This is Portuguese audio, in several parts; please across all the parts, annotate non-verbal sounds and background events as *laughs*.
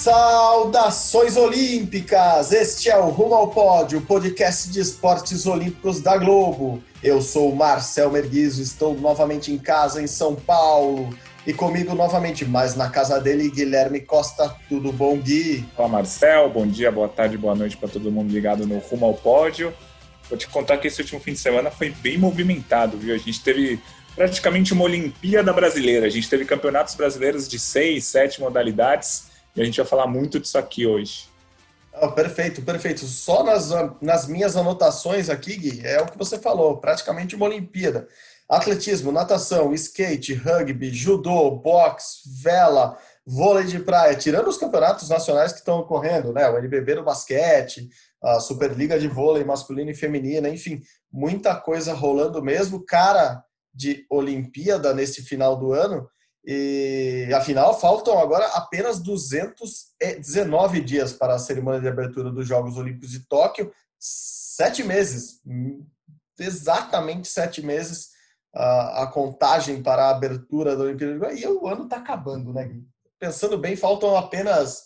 Saudações olímpicas! Este é o Rumo ao Pódio, podcast de esportes olímpicos da Globo. Eu sou Marcel Merguizo, estou novamente em casa em São Paulo. E comigo novamente, mas na casa dele, Guilherme Costa. Tudo bom, Gui? Olá, Marcel. Bom dia, boa tarde, boa noite para todo mundo ligado no Rumo ao Pódio. Vou te contar que esse último fim de semana foi bem movimentado, viu? A gente teve praticamente uma Olimpíada brasileira. A gente teve campeonatos brasileiros de seis, sete modalidades a gente vai falar muito disso aqui hoje. Oh, perfeito, perfeito. Só nas, nas minhas anotações aqui, Gui, é o que você falou, praticamente uma Olimpíada. Atletismo, natação, skate, rugby, judô, boxe, vela, vôlei de praia, tirando os campeonatos nacionais que estão ocorrendo, né? O NBB do basquete, a Superliga de vôlei masculino e feminina, enfim, muita coisa rolando mesmo. Cara de Olimpíada nesse final do ano. E afinal, faltam agora apenas 219 dias para a cerimônia de abertura dos Jogos Olímpicos de Tóquio. Sete meses, exatamente sete meses, a, contagem para a abertura da Olimpíada. E o ano está acabando, né? Pensando bem, faltam apenas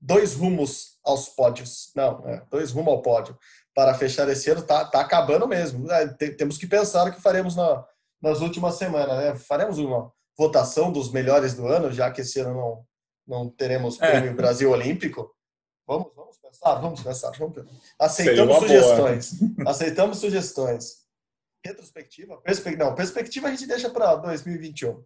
dois rumos aos pódios. Não, é, dois rumos ao pódio para fechar esse ano. Está tá acabando mesmo. É, temos que pensar o que faremos na, nas últimas semanas, né? Faremos uma votação dos melhores do ano, já que esse ano não, não teremos é. prêmio Brasil Olímpico. Vamos, vamos pensar, vamos pensar. Vamos pensar. Aceitamos sugestões. Aceitamos sugestões. Retrospectiva? Perspectiva, não, perspectiva a gente deixa para 2021.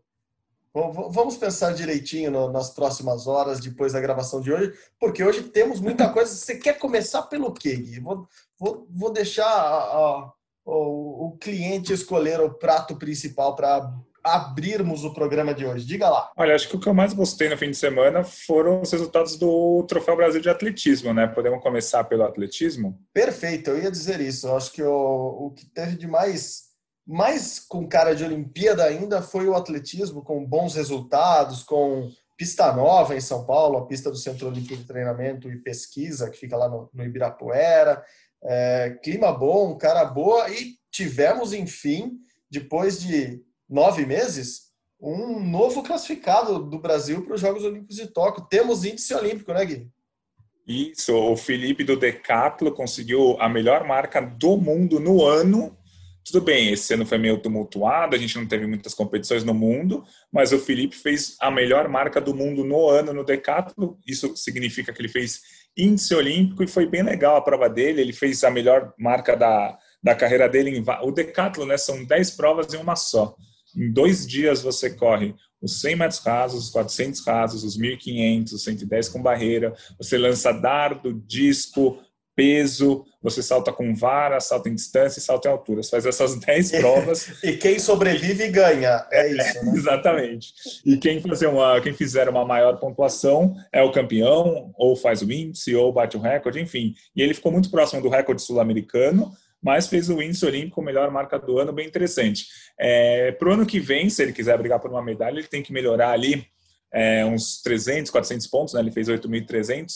Vamos pensar direitinho no, nas próximas horas, depois da gravação de hoje, porque hoje temos muita *laughs* coisa. Você quer começar pelo quê, Gui? Vou, vou, vou deixar a, a, o, o cliente escolher o prato principal para abrirmos o programa de hoje? Diga lá. Olha, acho que o que eu mais gostei no fim de semana foram os resultados do Troféu Brasil de Atletismo, né? Podemos começar pelo atletismo? Perfeito, eu ia dizer isso. Eu acho que o, o que teve de mais, mais com cara de Olimpíada ainda foi o atletismo, com bons resultados, com pista nova em São Paulo, a pista do Centro Olímpico de Treinamento e Pesquisa, que fica lá no, no Ibirapuera. É, clima bom, cara boa, e tivemos, enfim, depois de nove meses, um novo classificado do Brasil para os Jogos Olímpicos de Tóquio. Temos índice olímpico, né, Gui? Isso, o Felipe do Decathlon conseguiu a melhor marca do mundo no ano. Tudo bem, esse ano foi meio tumultuado, a gente não teve muitas competições no mundo, mas o Felipe fez a melhor marca do mundo no ano no Decathlon. Isso significa que ele fez índice olímpico e foi bem legal a prova dele. Ele fez a melhor marca da, da carreira dele. Em, o Decathlon, né, são 10 provas em uma só. Em dois dias você corre os 100 metros rasos, os 400 rasos, os 1.500, os 110 com barreira. Você lança dardo, disco, peso, você salta com vara, salta em distância e salta em altura. Você faz essas *laughs* 10 provas. e quem sobrevive ganha. É isso. Né? Exatamente. E quem, fazer uma, quem fizer uma maior pontuação é o campeão, ou faz o índice, ou bate o recorde, enfim. E ele ficou muito próximo do recorde sul-americano mas fez o índice olímpico, melhor marca do ano, bem interessante. É, Para o ano que vem, se ele quiser brigar por uma medalha, ele tem que melhorar ali é, uns 300, 400 pontos, né? ele fez 8.300,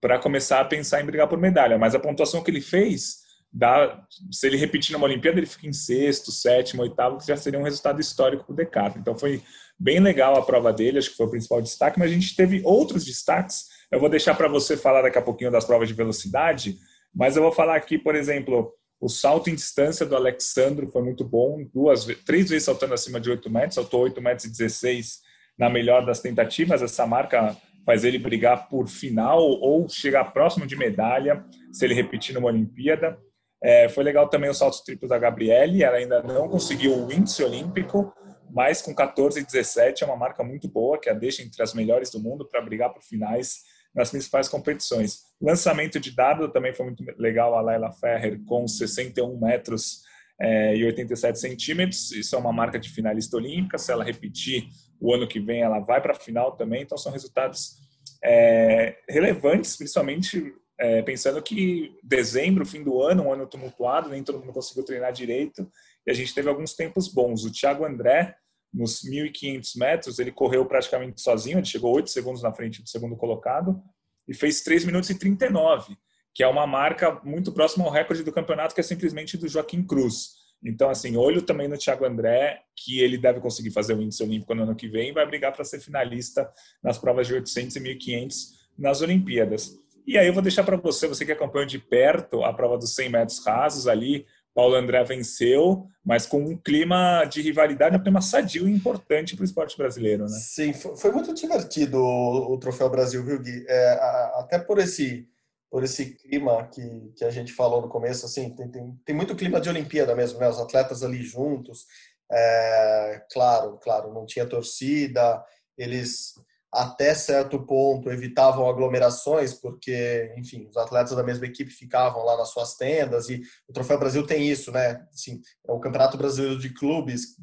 para começar a pensar em brigar por medalha. Mas a pontuação que ele fez, dá, se ele repetir numa Olimpíada, ele fica em sexto, sétimo, oitavo, que já seria um resultado histórico para o Decathlon. Então foi bem legal a prova dele, acho que foi o principal destaque, mas a gente teve outros destaques. Eu vou deixar para você falar daqui a pouquinho das provas de velocidade, mas eu vou falar aqui, por exemplo, o salto em distância do Alexandro foi muito bom, duas, três vezes saltando acima de 8 metros, saltou 8 metros e 16 na melhor das tentativas. Essa marca faz ele brigar por final ou chegar próximo de medalha, se ele repetir numa Olimpíada. É, foi legal também o salto triplo da Gabriele, ela ainda não conseguiu o índice olímpico, mas com 14 e 17 é uma marca muito boa, que a deixa entre as melhores do mundo para brigar por finais nas principais competições. Lançamento de dado também foi muito legal, a Laila Ferrer com 61 metros é, e 87 centímetros. Isso é uma marca de finalista olímpica. Se ela repetir o ano que vem, ela vai para a final também. Então, são resultados é, relevantes, principalmente é, pensando que dezembro, fim do ano, um ano tumultuado, nem todo mundo conseguiu treinar direito. E a gente teve alguns tempos bons. O Thiago André nos 1.500 metros, ele correu praticamente sozinho, ele chegou 8 segundos na frente do segundo colocado e fez 3 minutos e 39, que é uma marca muito próxima ao recorde do campeonato, que é simplesmente do Joaquim Cruz. Então, assim, olho também no Thiago André, que ele deve conseguir fazer o índice olímpico no ano que vem vai brigar para ser finalista nas provas de 800 e 1500 nas Olimpíadas. E aí eu vou deixar para você, você que acompanhou de perto a prova dos 100 metros rasos ali, Paulo André venceu, mas com um clima de rivalidade, um clima sadio e importante para o esporte brasileiro, né? Sim, foi, muito divertido o, Troféu Brasil, viu, Gui? É, até por esse por esse clima que, que a gente falou no começo, assim, tem, tem, tem muito clima de Olimpíada mesmo, né? Os atletas ali juntos, é, claro, claro, não tinha torcida, eles até certo ponto evitavam aglomerações, porque, enfim, os atletas da mesma equipe ficavam lá nas suas tendas, e o Troféu Brasil tem isso, né? Assim, é o Campeonato Brasileiro de Clubes,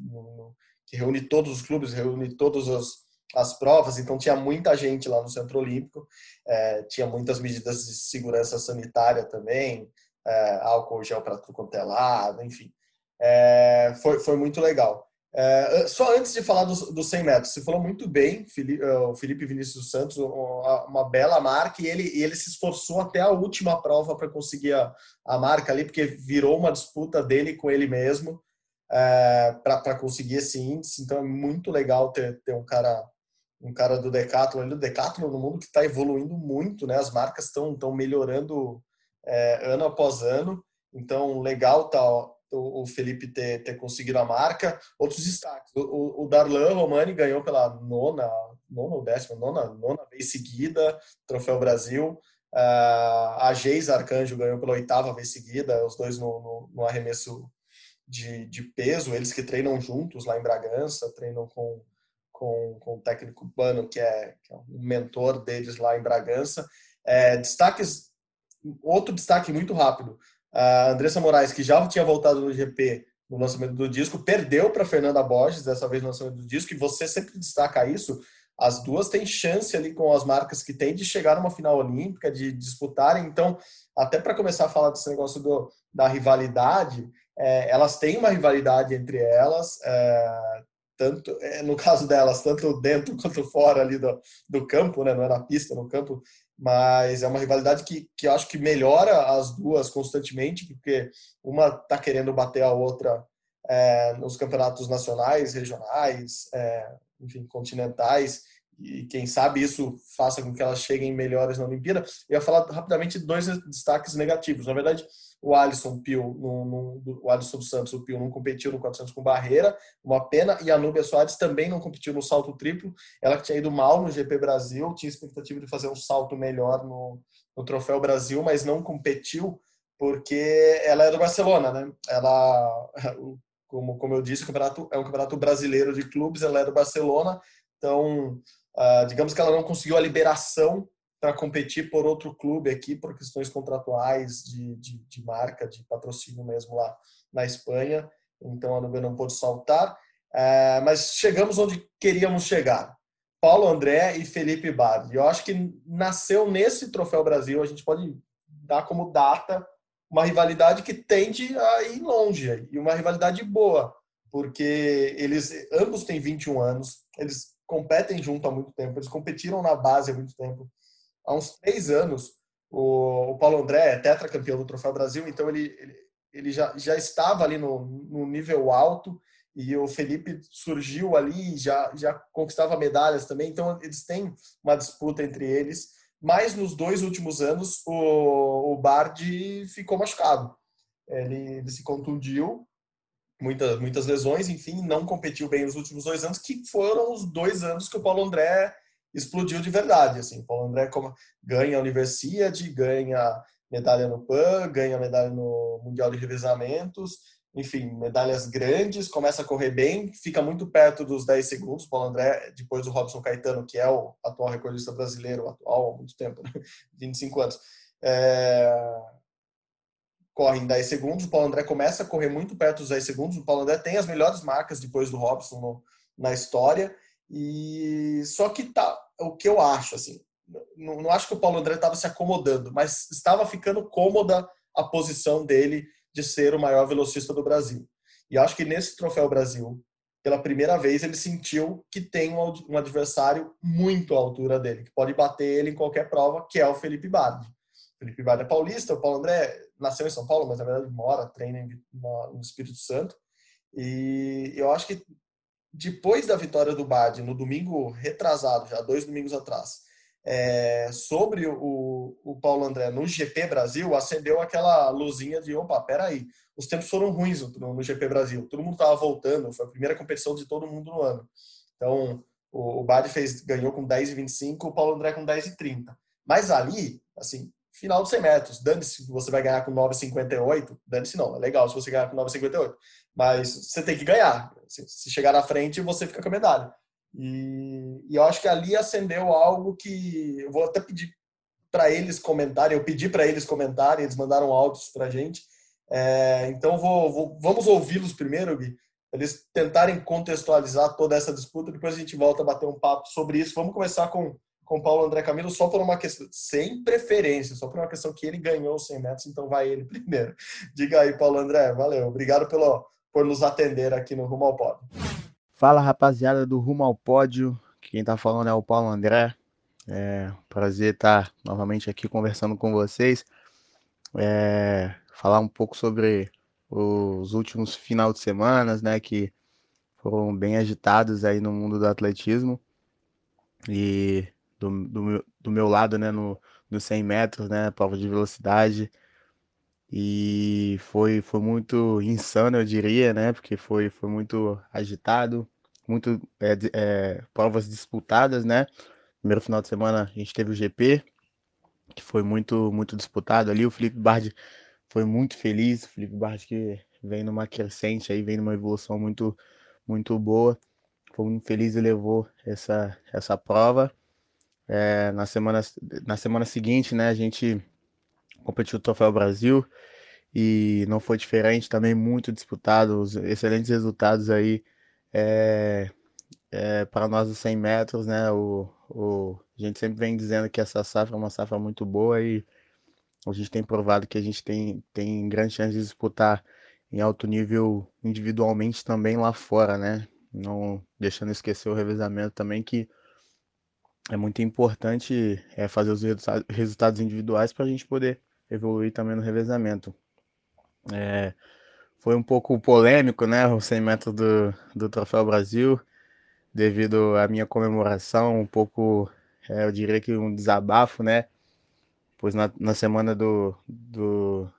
que reúne todos os clubes, reúne todas as, as provas, então tinha muita gente lá no Centro Olímpico, é, tinha muitas medidas de segurança sanitária também, é, álcool gel para tudo quanto é lado, enfim. É, foi, foi muito legal. É, só antes de falar dos do 100 metros, você falou muito bem, Felipe, é, o Felipe Vinícius Santos, uma bela marca, e ele, ele se esforçou até a última prova para conseguir a, a marca ali, porque virou uma disputa dele com ele mesmo é, para conseguir esse índice. Então é muito legal ter, ter um cara um cara do Decathlon, do Decathlon no mundo que está evoluindo muito, né? As marcas estão estão melhorando é, ano após ano. Então legal tá o, Felipe ter, ter conseguido a marca. Outros destaques: o, o Darlan Romani ganhou pela nona, nona ou décima, nona, nona vez seguida, Troféu Brasil. Uh, a Geis Arcanjo ganhou pela oitava vez seguida, os dois no, no, no arremesso de, de, peso, eles que treinam juntos lá em Bragança, treinam com, com, com o técnico Bano, que é, que é um mentor deles lá em Bragança. É, destaques, outro destaque muito rápido, a Andressa Moraes, que já tinha voltado no GP no lançamento do disco, perdeu para Fernanda Borges, dessa vez no lançamento do disco, e você sempre destaca isso. As duas têm chance ali com as marcas que têm de chegar numa final olímpica, de disputarem. Então, até para começar a falar desse negócio do, da rivalidade, é, elas têm uma rivalidade entre elas, é, tanto é, no caso delas, tanto dentro quanto fora ali do, do campo, né? não é na pista, no campo, mas é uma rivalidade que, que acho que melhora as duas constantemente, porque uma está querendo bater a outra é, nos campeonatos nacionais, regionais, é, enfim, continentais, e quem sabe isso faça com que elas cheguem melhores na Olimpíada. Eu ia falar rapidamente dois destaques negativos. Na verdade, o Alisson Pio, o Alisson dos Santos, o Pio não competiu no 400 com barreira, uma pena, e a Núbia Soares também não competiu no salto triplo. Ela que tinha ido mal no GP Brasil, tinha expectativa de fazer um salto melhor no, no Troféu Brasil, mas não competiu porque ela é do Barcelona, né? Ela, como, como eu disse, o campeonato é um campeonato brasileiro de clubes, ela é do Barcelona, então, uh, digamos que ela não conseguiu a liberação para competir por outro clube aqui, por questões contratuais de, de, de, marca, de patrocínio mesmo lá na Espanha. Então a Nubia não pôde saltar. É, mas chegamos onde queríamos chegar. Paulo André e Felipe Bardi. Eu acho que nasceu nesse Troféu Brasil, a gente pode dar como data uma rivalidade que tende a ir longe e uma rivalidade boa, porque eles ambos têm 21 anos, eles competem junto há muito tempo, eles competiram na base há muito tempo há uns três anos, o, o Paulo André é tetracampeão do Troféu Brasil, então ele, ele, ele já, já estava ali no, no nível alto e o Felipe surgiu ali já já conquistava medalhas também. Então eles têm uma disputa entre eles mas nos dois últimos anos o, o Bardi ficou machucado. Ele, ele se contundiu muitas muitas lesões enfim não competiu bem nos últimos dois anos que foram os dois anos que o Paulo André explodiu de verdade. Assim, Paulo André como, ganha a Universidade, ganha medalha no PAN, ganha medalha no Mundial de Revezamentos, enfim, medalhas grandes, começa a correr bem, fica muito perto dos 10 segundos. Paulo André, depois do Robson Caetano, que é o atual recordista brasileiro, atual há muito tempo, né? *laughs* 25 anos, é... corre em 10 segundos. O Paulo André começa a correr muito perto dos 10 segundos. O Paulo André tem as melhores marcas depois do Robson no, na história. E só que tá o que eu acho assim, não, não acho que o Paulo André estava se acomodando, mas estava ficando cômoda a posição dele de ser o maior velocista do Brasil. E acho que nesse Troféu Brasil, pela primeira vez ele sentiu que tem um adversário muito à altura dele, que pode bater ele em qualquer prova, que é o Felipe Bardi. Felipe Bardi é paulista, o Paulo André nasceu em São Paulo, mas na verdade mora, treina no Espírito Santo. E eu acho que depois da vitória do Bad no domingo retrasado, já dois domingos atrás, é, sobre o, o Paulo André no GP Brasil, acendeu aquela luzinha de opa, peraí, os tempos foram ruins no, no GP Brasil, todo mundo estava voltando, foi a primeira competição de todo mundo no ano. Então, o, o Bad fez, ganhou com 10,25, o Paulo André com 10,30. Mas ali, assim, final de 100 metros. Dane-se você vai ganhar com 9,58. Dane-se não, é legal se você ganhar com 9,58. Mas você tem que ganhar. Se chegar na frente, você fica com a medalha. E, e eu acho que ali acendeu algo que eu vou até pedir para eles comentarem. Eu pedi para eles comentarem, eles mandaram áudios para a gente. É, então vou, vou, vamos ouvi-los primeiro, Gui. Eles tentarem contextualizar toda essa disputa. Depois a gente volta a bater um papo sobre isso. Vamos começar com com Paulo André Camilo só por uma questão, sem preferência, só por uma questão que ele ganhou os 100 metros, então vai ele *laughs* primeiro. Diga aí, Paulo André, valeu. Obrigado pelo, por nos atender aqui no Rumo ao Pódio. Fala, rapaziada do Rumo ao Pódio. Quem tá falando é o Paulo André. É prazer estar novamente aqui conversando com vocês. É, falar um pouco sobre os últimos final de semana, né, que foram bem agitados aí no mundo do atletismo. E do, do, meu, do meu lado, né, no, no 100 metros, né, prova de velocidade. E foi, foi muito insano, eu diria, né, porque foi, foi muito agitado, muito é, é, provas disputadas, né. Primeiro final de semana a gente teve o GP, que foi muito, muito disputado ali. O Felipe Bard foi muito feliz, o Felipe Bard que vem numa crescente aí, vem numa evolução muito, muito boa. Foi muito feliz e levou essa, essa prova. É, na, semana, na semana seguinte, né, a gente competiu o Troféu Brasil e não foi diferente, também muito disputado, os excelentes resultados aí é, é, para nós dos 100 metros, né, o, o, a gente sempre vem dizendo que essa safra é uma safra muito boa e a gente tem provado que a gente tem, tem grande chance de disputar em alto nível individualmente também lá fora, né, não deixando esquecer o revezamento também que é muito importante é, fazer os resultados individuais para a gente poder evoluir também no revezamento. É, foi um pouco polêmico, né, o 100 metros do, do Troféu Brasil, devido à minha comemoração, um pouco, é, eu diria que um desabafo, né, pois na, na semana do, do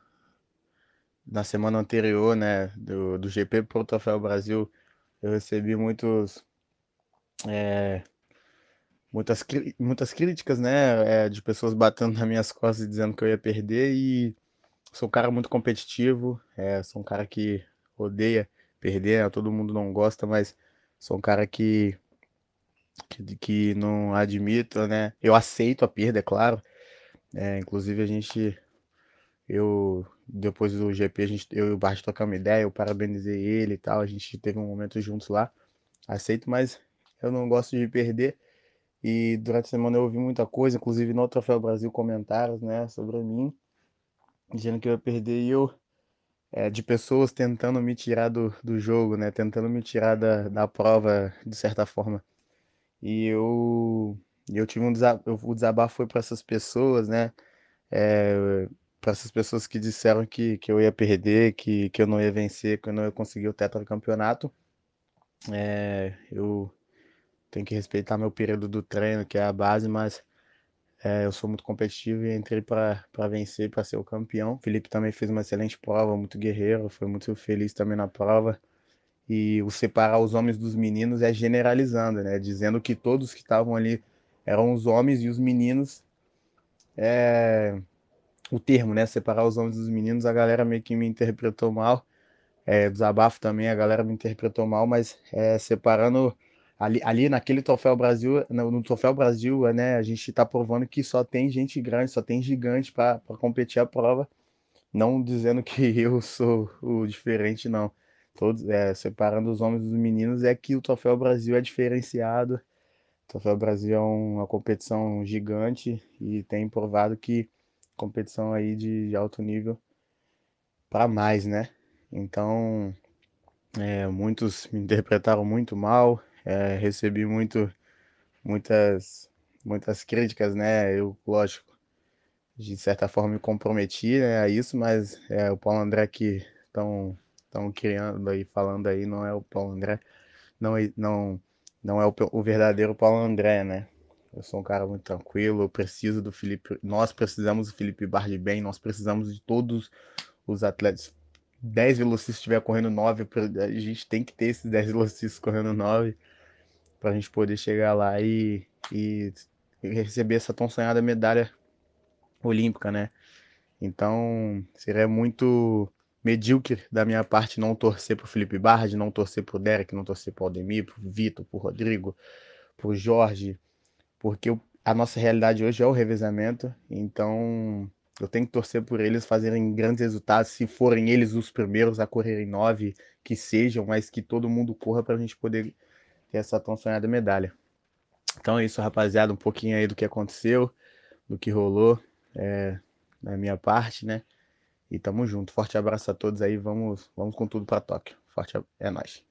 na semana anterior, né, do, do GP pro Troféu Brasil, eu recebi muitos é, muitas, muitas críticas, né? É, de pessoas batendo *laughs* nas minhas costas e dizendo que eu ia perder. E sou um cara muito competitivo, é, sou um cara que odeia perder, né? todo mundo não gosta, mas sou um cara que, que, que não admito, né? Eu aceito a perda, é claro. É, inclusive a gente, eu depois do GP, a gente, eu e o Bart trocamos uma ideia, eu parabenizei ele e tal, a gente teve um momento juntos lá. Aceito, mas eu não gosto de perder. E durante a semana eu ouvi muita coisa, inclusive no Troféu Brasil comentários, né, sobre mim, dizendo que eu ia perder e eu, é, de pessoas tentando me tirar do, do jogo, né, tentando me tirar da, da prova, de certa forma. E eu, eu tive um desabafo, o desabafo foi para essas pessoas, né, é, para essas pessoas que disseram que, que eu ia perder, que, que eu não ia vencer, que eu não ia conseguir o tetracampeonato. É, eu tenho que respeitar meu período do treino, que é a base, mas é, eu sou muito competitivo e entrei para vencer, para ser o campeão. O Felipe também fez uma excelente prova, muito guerreiro, foi muito feliz também na prova. E o separar os homens dos meninos é generalizando, né? Dizendo que todos que estavam ali eram os homens e os meninos. É... O termo, né? Separar os homens dos meninos, a galera meio que me interpretou mal. É, desabafo também, a galera me interpretou mal, mas é, separando ali, ali naquele Troféu Brasil, no, no Troféu Brasil, né, a gente está provando que só tem gente grande, só tem gigante para competir a prova. Não dizendo que *laughs* eu sou o diferente, não. Todos, é, separando os homens dos meninos, é que o Troféu Brasil é diferenciado. O Troféu Brasil é uma competição gigante e tem provado que competição aí de, de alto nível para mais, né? Então, É, muitos me interpretaram muito mal, é, recebi muito, muitas, muitas críticas, né? Eu, lógico, de certa forma me comprometi, né, a isso, mas é, o Paulo André que estão estão criando aí, falando aí, não é o Paulo André, não, é, não, não é o, o verdadeiro Paulo André, né? Eu sou um cara muito tranquilo, eu preciso do Felipe, nós precisamos do Felipe Bardi bem, nós precisamos de todos os atletas. 10 velocistas estiver correndo 9, a gente tem que ter esses 10 velocistas correndo 9 para a gente poder chegar lá e, e receber essa tão sonhada medalha olímpica, né? Então, seria muito medíocre da minha parte não torcer pro Felipe Bardi, não torcer pro Derek, não torcer pro Aldemir, pro Vitor, pro Rodrigo, pro Jorge, porque a nossa realidade hoje é o revezamento, então eu tenho que torcer por eles fazerem grandes resultados, se forem eles os primeiros a correrem nove, que sejam, mas que todo mundo corra para a gente poder ter essa tão sonhada medalha. Então é isso, rapaziada, um pouquinho aí do que aconteceu, do que rolou, é, da minha parte, né? E tamo junto. Forte abraço a todos aí. Vamos, vamos com tudo para Tóquio. Forte é nóis.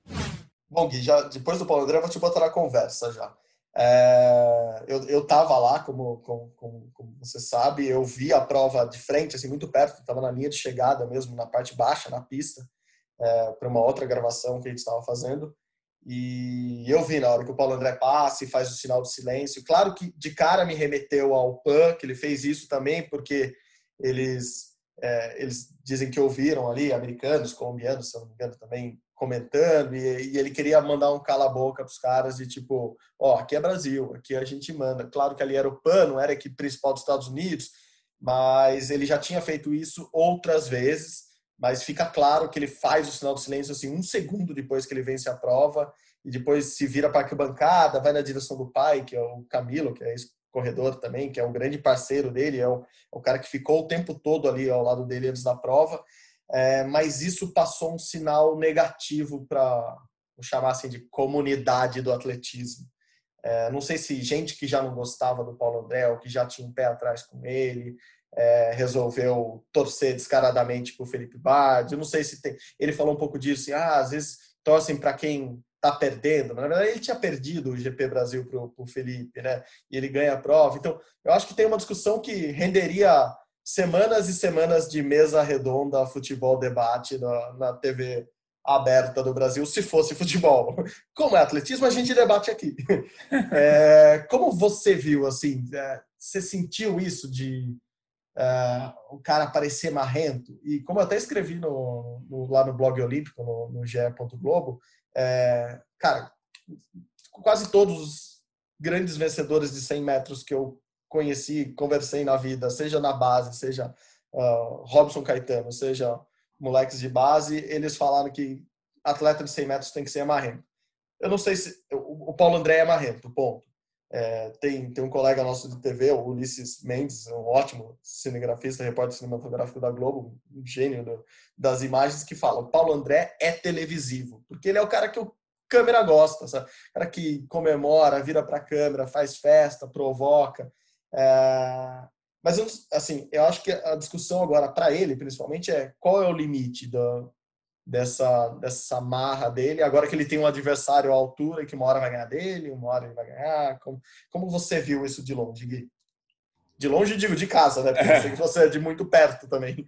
Bom, Gui, já, depois do Paulo André, eu vou te botar na conversa já. É, eu, eu tava lá, como, como, como, você sabe, eu vi a prova de frente, assim, muito perto, estava na linha de chegada mesmo, na parte baixa, na pista, é, para uma outra gravação que a gente estava fazendo. E eu vi na hora que o Paulo André passa e faz o sinal de silêncio. Claro que de cara me remeteu ao PAN, que ele fez isso também, porque eles é, eles dizem que ouviram ali, americanos, colombianos, se eu não me engano, também comentando, e, e ele queria mandar um cala-boca para os caras de tipo, ó, oh, aqui é Brasil, aqui a gente manda. Claro que ali era o PAN, não era a equipe principal dos Estados Unidos, mas ele já tinha feito isso outras vezes, mas fica claro que ele faz o sinal do silêncio assim um segundo depois que ele vence a prova e depois se vira para a arquibancada, vai na direção do pai, que é o Camilo, que é corredor também, que é um grande parceiro dele, é o, é o cara que ficou o tempo todo ali ao lado dele antes da prova. É, mas isso passou um sinal negativo para, vou chamar assim, de comunidade do atletismo. É, não sei se gente que já não gostava do Paulo André ou que já tinha um pé atrás com ele, é, resolveu torcer descaradamente para o Felipe Bard. Eu não sei se tem. Ele falou um pouco disso, assim, ah, às vezes torcem para quem está perdendo. Na verdade, ele tinha perdido o GP Brasil para o Felipe, né? E ele ganha a prova. Então, eu acho que tem uma discussão que renderia semanas e semanas de mesa redonda, futebol debate na, na TV aberta do Brasil, se fosse futebol. *laughs* Como é atletismo, a gente debate aqui. *laughs* É, como você viu, assim, é, você sentiu isso de é, o cara parecer marrento? E como eu até escrevi no, no lá no blog olímpico, no, no GE. Globo, é, cara, quase todos os grandes vencedores de 100 metros que eu conheci, conversei na vida, seja na base, seja uh, Robson Caetano, seja moleques de base, eles falaram que atleta de 100 metros tem que ser marrento. Eu não sei se o Paulo André é marrento, ponto. É, tem, tem um colega nosso de TV, o Ulisses Mendes, um ótimo cinegrafista, repórter cinematográfico da Globo, um gênio do, das imagens, que fala: o Paulo André é televisivo, porque ele é o cara que o câmera gosta, sabe? O cara que comemora, vira para a câmera, faz festa, provoca. É, mas, assim, eu acho que a discussão agora, para ele, principalmente, é qual é o limite da, dessa, dessa marra dele, agora que ele tem um adversário à altura e que uma hora vai ganhar dele, uma hora ele vai ganhar. Como, como você viu isso de longe, Gui? De longe, digo, de casa, né? Porque eu sei que você é de muito perto também.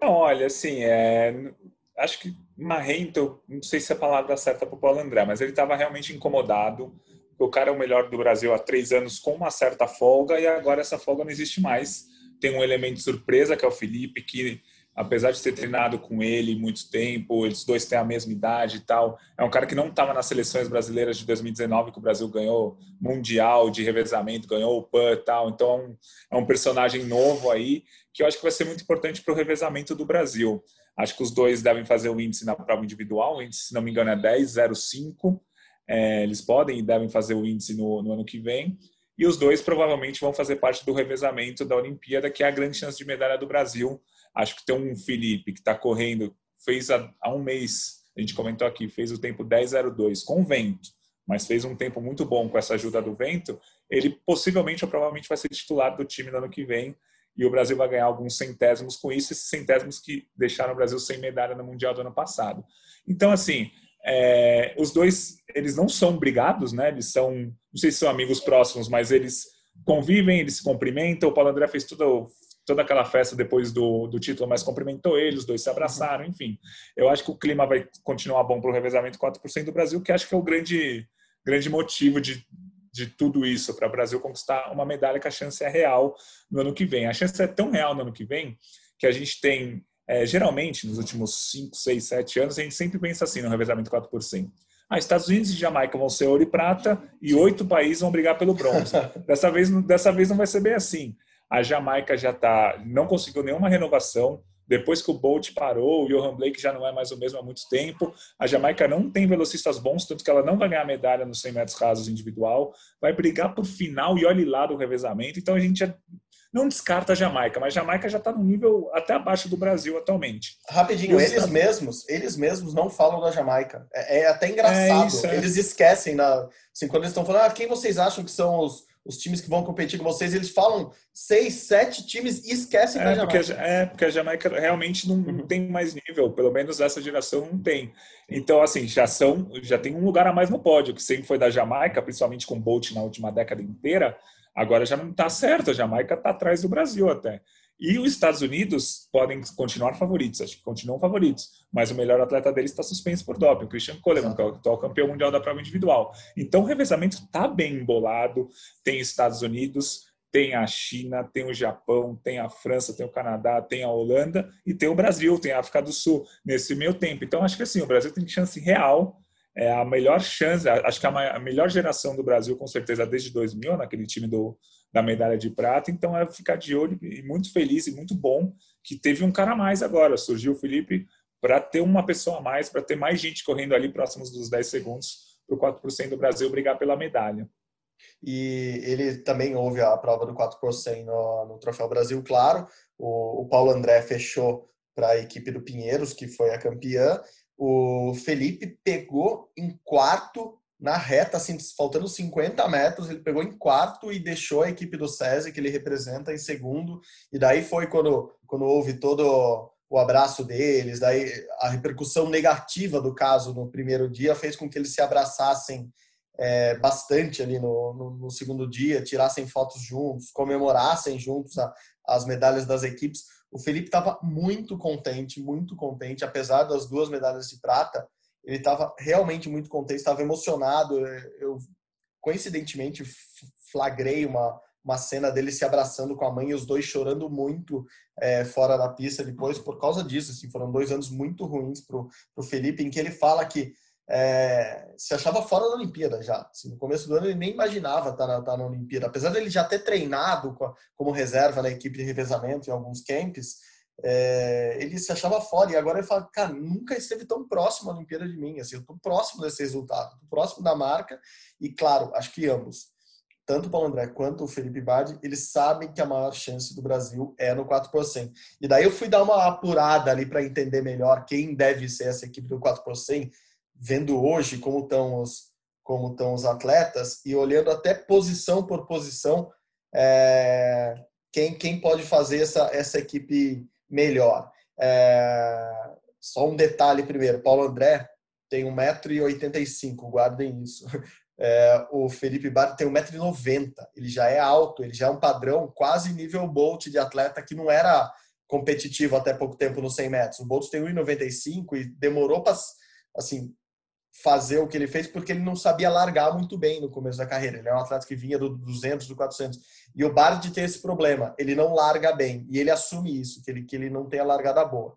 Não, olha, assim, é... acho que marrento, não sei se é a palavra certa para o Paulo André, mas ele estava realmente incomodado. O cara é o melhor do Brasil há três anos com uma certa folga e agora essa folga não existe mais. Tem um elemento surpresa que é o Felipe, que apesar de ter treinado com ele muito tempo, eles dois têm a mesma idade e tal, é um cara que não estava nas seleções brasileiras de 2019, que o Brasil ganhou mundial de revezamento, ganhou o PAN e tal, então é um personagem novo aí, que eu acho que vai ser muito importante para o revezamento do Brasil. Acho que os dois devem fazer o índice na prova individual, o índice, se não me engano, é 10,05, é, eles podem e devem fazer o índice no, no ano que vem, e os dois provavelmente vão fazer parte do revezamento da Olimpíada, que é a grande chance de medalha do Brasil, Acho que tem um Felipe que está correndo, fez há, há, um mês, a gente comentou aqui, fez o tempo 10,02 com vento, mas fez um tempo muito bom com essa ajuda do vento. Ele possivelmente ou provavelmente vai ser titular do time no ano que vem. e o Brasil vai ganhar alguns centésimos com isso, esses centésimos que deixaram o Brasil sem medalha no Mundial do ano passado. Então, assim, é, os dois, eles não são brigados, né? Eles são, não sei se são amigos próximos, mas eles convivem, eles se cumprimentam. O Paulo André fez tudo, toda aquela festa depois do, do título, mas cumprimentou ele, os dois se abraçaram, enfim. Eu acho que o clima vai continuar bom para o revezamento 4% do Brasil, que acho que é o grande, grande motivo de, de tudo isso, para o Brasil conquistar uma medalha que a chance é real no ano que vem. A chance é tão real no ano que vem que a gente tem, é, geralmente, nos últimos 5, 6, 7 anos, a gente sempre pensa assim no revezamento 4%. Ah, Estados Unidos e Jamaica vão ser ouro e prata e oito países vão brigar pelo bronze. *laughs* Dessa vez, dessa vez não vai ser bem assim. A Jamaica já tá, não conseguiu nenhuma renovação. Depois que o Bolt parou, o Johan Blake já não é mais o mesmo há muito tempo. A Jamaica não tem velocistas bons, tanto que ela não vai ganhar medalha nos 100 metros rasos individual. Vai brigar por final e olhe lá do revezamento. Então a gente já não descarta a Jamaica, mas a Jamaica já está no nível até abaixo do Brasil atualmente. Rapidinho, eles Estados... mesmos, eles mesmos não falam da Jamaica. É, é até engraçado. É isso, é. Eles esquecem, na, assim, quando eles estão falando, ah, quem vocês acham que são os, os times que vão competir com vocês, eles falam seis, sete times e esquecem é, da Jamaica. Porque, é, porque a Jamaica realmente não, não, uhum. tem mais nível, pelo menos essa geração não tem. Então, assim, já são, já tem um lugar a mais no pódio, que sempre foi da Jamaica, principalmente com o Bolt na última década inteira, Agora já não está certo, a Jamaica está atrás do Brasil até. E os Estados Unidos podem continuar favoritos, acho que continuam favoritos, mas o melhor atleta deles está suspenso por doping, o Christian Coleman, que é o atual campeão mundial da prova individual. Então o revezamento está bem embolado, tem Estados Unidos, tem a China, tem o Japão, tem a França, tem o Canadá, tem a Holanda e tem o Brasil, tem a África do Sul nesse meio tempo. Então acho que assim, o Brasil tem chance real é a melhor chance, acho que a melhor geração do Brasil, com certeza, desde 2000, naquele time do, da medalha de prata. Então, é ficar de olho e muito feliz e muito bom que teve um cara a mais agora. Surgiu o Felipe para ter uma pessoa a mais, para ter mais gente correndo ali próximos dos 10 segundos para o 4% do Brasil brigar pela medalha. E ele também houve a prova do 4% no, no Troféu Brasil, claro. O, o Paulo André fechou para a equipe do Pinheiros, que foi a campeã. O Felipe pegou em quarto na reta, assim, faltando 50 metros, ele pegou em quarto e deixou a equipe do SESI, que ele representa, em segundo. E daí foi quando, quando houve todo o abraço deles, daí a repercussão negativa do caso no primeiro dia fez com que eles se abraçassem é, bastante ali no, no, no, segundo dia, tirassem fotos juntos, comemorassem juntos a, as medalhas das equipes. O Felipe estava muito contente, muito contente, apesar das duas medalhas de prata, ele estava realmente muito contente, estava emocionado. Eu, coincidentemente, flagrei uma, uma cena dele se abraçando com a mãe e os dois chorando muito é, fora da pista depois por causa disso. Assim, foram dois anos muito ruins para o Felipe, em que ele fala que é, se achava fora da Olimpíada já. Assim, no começo do ano ele nem imaginava estar na, estar na Olimpíada. Apesar dele já ter treinado como reserva na equipe de revezamento em alguns camps, é, ele se achava fora. E agora ele fala, cara, nunca esteve tão próximo à Olimpíada de mim. Assim, eu estou próximo desse resultado, estou próximo da marca. E claro, acho que ambos, tanto o Paulo André quanto o Felipe Badi, eles sabem que a maior chance do Brasil é no 4%. E daí eu fui dar uma apurada ali para entender melhor quem deve ser essa equipe do 4% vendo hoje como estão os, como estão os atletas e olhando até posição por posição, é, quem, quem pode fazer essa, essa equipe melhor. É, só um detalhe primeiro, Paulo André tem 1,85m, guardem isso. É, o Felipe Bar tem 1,90m, ele já é alto, ele já é um padrão quase nível Bolt de atleta que não era competitivo até pouco tempo nos 100 metros. O Bolt tem 1,95 e demorou para assim, fazer o que ele fez porque ele não sabia largar muito bem no começo da carreira. Ele é um atleta que vinha do 200, do 400. E o Bard tem esse problema, ele não larga bem e ele assume isso, que ele que ele não tem a largada boa.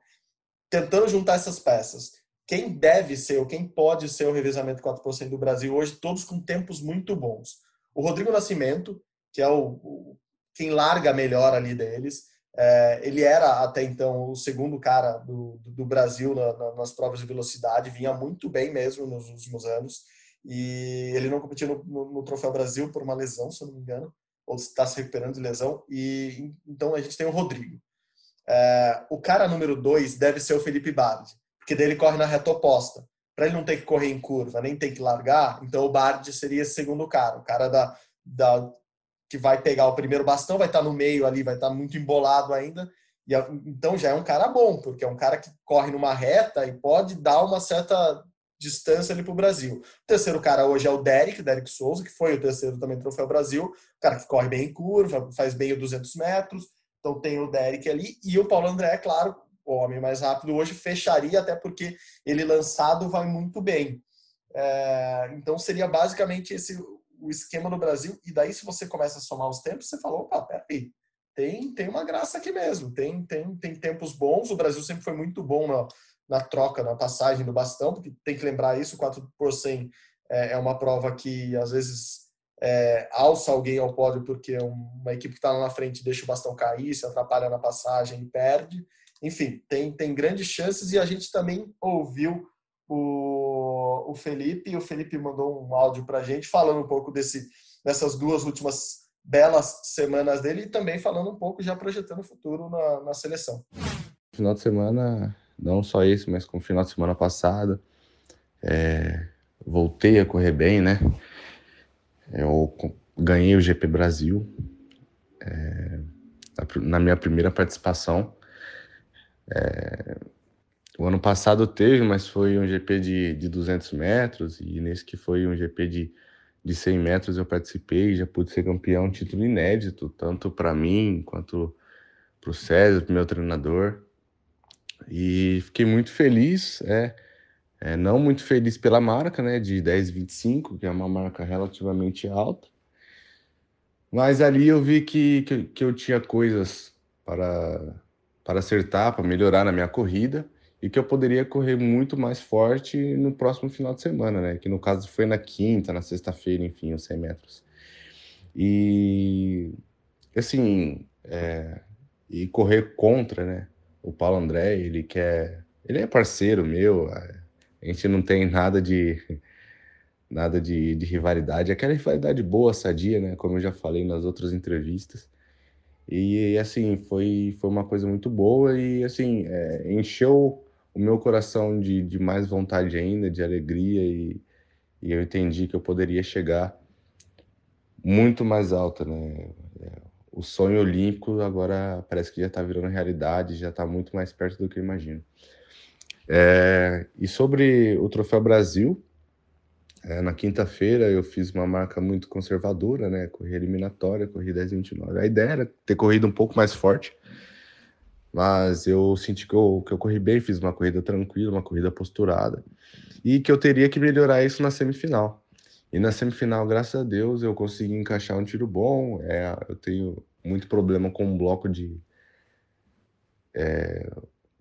Tentando juntar essas peças, quem deve ser ou quem pode ser o revezamento 4% do Brasil hoje, todos com tempos muito bons. O Rodrigo Nascimento, que é o, o quem larga melhor ali deles, é, ele era até então o segundo cara do, do Brasil na, na, nas provas de velocidade, vinha muito bem mesmo nos últimos anos. E ele não competiu no, no, no Troféu Brasil por uma lesão, se eu não me engano, ou está se recuperando de lesão. E então a gente tem o Rodrigo. É, o cara número dois deve ser o Felipe Bard, porque dele corre na reta oposta. Para ele não ter que correr em curva, nem ter que largar, então o Bard seria esse segundo cara, o cara da, da que vai pegar o primeiro bastão, vai estar no meio ali, vai estar muito embolado ainda. E, então já é um cara bom, porque é um cara que corre numa reta e pode dar uma certa distância ali para o Brasil. O terceiro cara hoje é o Derek, Derek Souza, que foi o terceiro também Troféu Brasil, o cara que corre bem em curva, faz bem o 200 metros. Então tem o Derek ali e o Paulo André, é claro, o homem mais rápido hoje fecharia, até porque ele lançado vai muito bem. É, então seria basicamente esse o esquema no Brasil. E daí, se você começa a somar os tempos, você fala: opa, peraí, tem, tem uma graça aqui mesmo, tem, tem, tem tempos bons. O Brasil sempre foi muito bom na, na troca, na passagem do bastão, porque tem que lembrar isso: 4 por 100 é, é uma prova que às vezes é, alça alguém ao pódio porque uma equipe que está na frente deixa o bastão cair, se atrapalha na passagem e perde. Enfim, tem, tem grandes chances e a gente também ouviu o, o Felipe, e o Felipe mandou um áudio para a gente falando um pouco desse, dessas duas últimas belas semanas dele e também falando um pouco, já projetando o futuro na, na seleção. Final de semana, não só esse, mas com o final de semana passado, é, voltei a correr bem, né? Eu ganhei o GP Brasil é, na minha primeira participação. É, o ano passado teve, mas foi um GP de, de 200 metros, e nesse que foi um GP de, de 100 metros eu participei, já pude ser campeão, um título inédito, tanto para mim quanto para o César, meu treinador. E fiquei muito feliz, é, é, não muito feliz pela marca, né, de 10,25, que é uma marca relativamente alta, mas ali eu vi que, que, que eu tinha coisas para, para acertar, para melhorar na minha corrida, e que eu poderia correr muito mais forte no próximo final de semana, né? Que no caso foi na quinta, na sexta-feira, enfim, os 100 metros. E assim, é, e correr contra, né? O Paulo André, ele quer, ele é parceiro meu, a gente não tem nada de nada de, de rivalidade, aquela rivalidade boa, sadia, né? Como eu já falei nas outras entrevistas. E assim, foi, foi uma coisa muito boa e assim, é, encheu o meu coração de, de mais vontade ainda, de alegria, e, e eu entendi que eu poderia chegar muito mais alta, né? O sonho olímpico agora parece que já está virando realidade, já está muito mais perto do que eu imagino. É, e sobre o Troféu Brasil, é, na quinta-feira eu fiz uma marca muito conservadora, né? Corri eliminatória, corri 10,29. A ideia era ter corrido um pouco mais forte, mas eu senti que eu, que eu corri bem, fiz uma corrida tranquila, uma corrida posturada, e que eu teria que melhorar isso na semifinal. E na semifinal, graças a Deus, eu consegui encaixar um tiro bom. É, eu tenho muito problema com um bloco de é,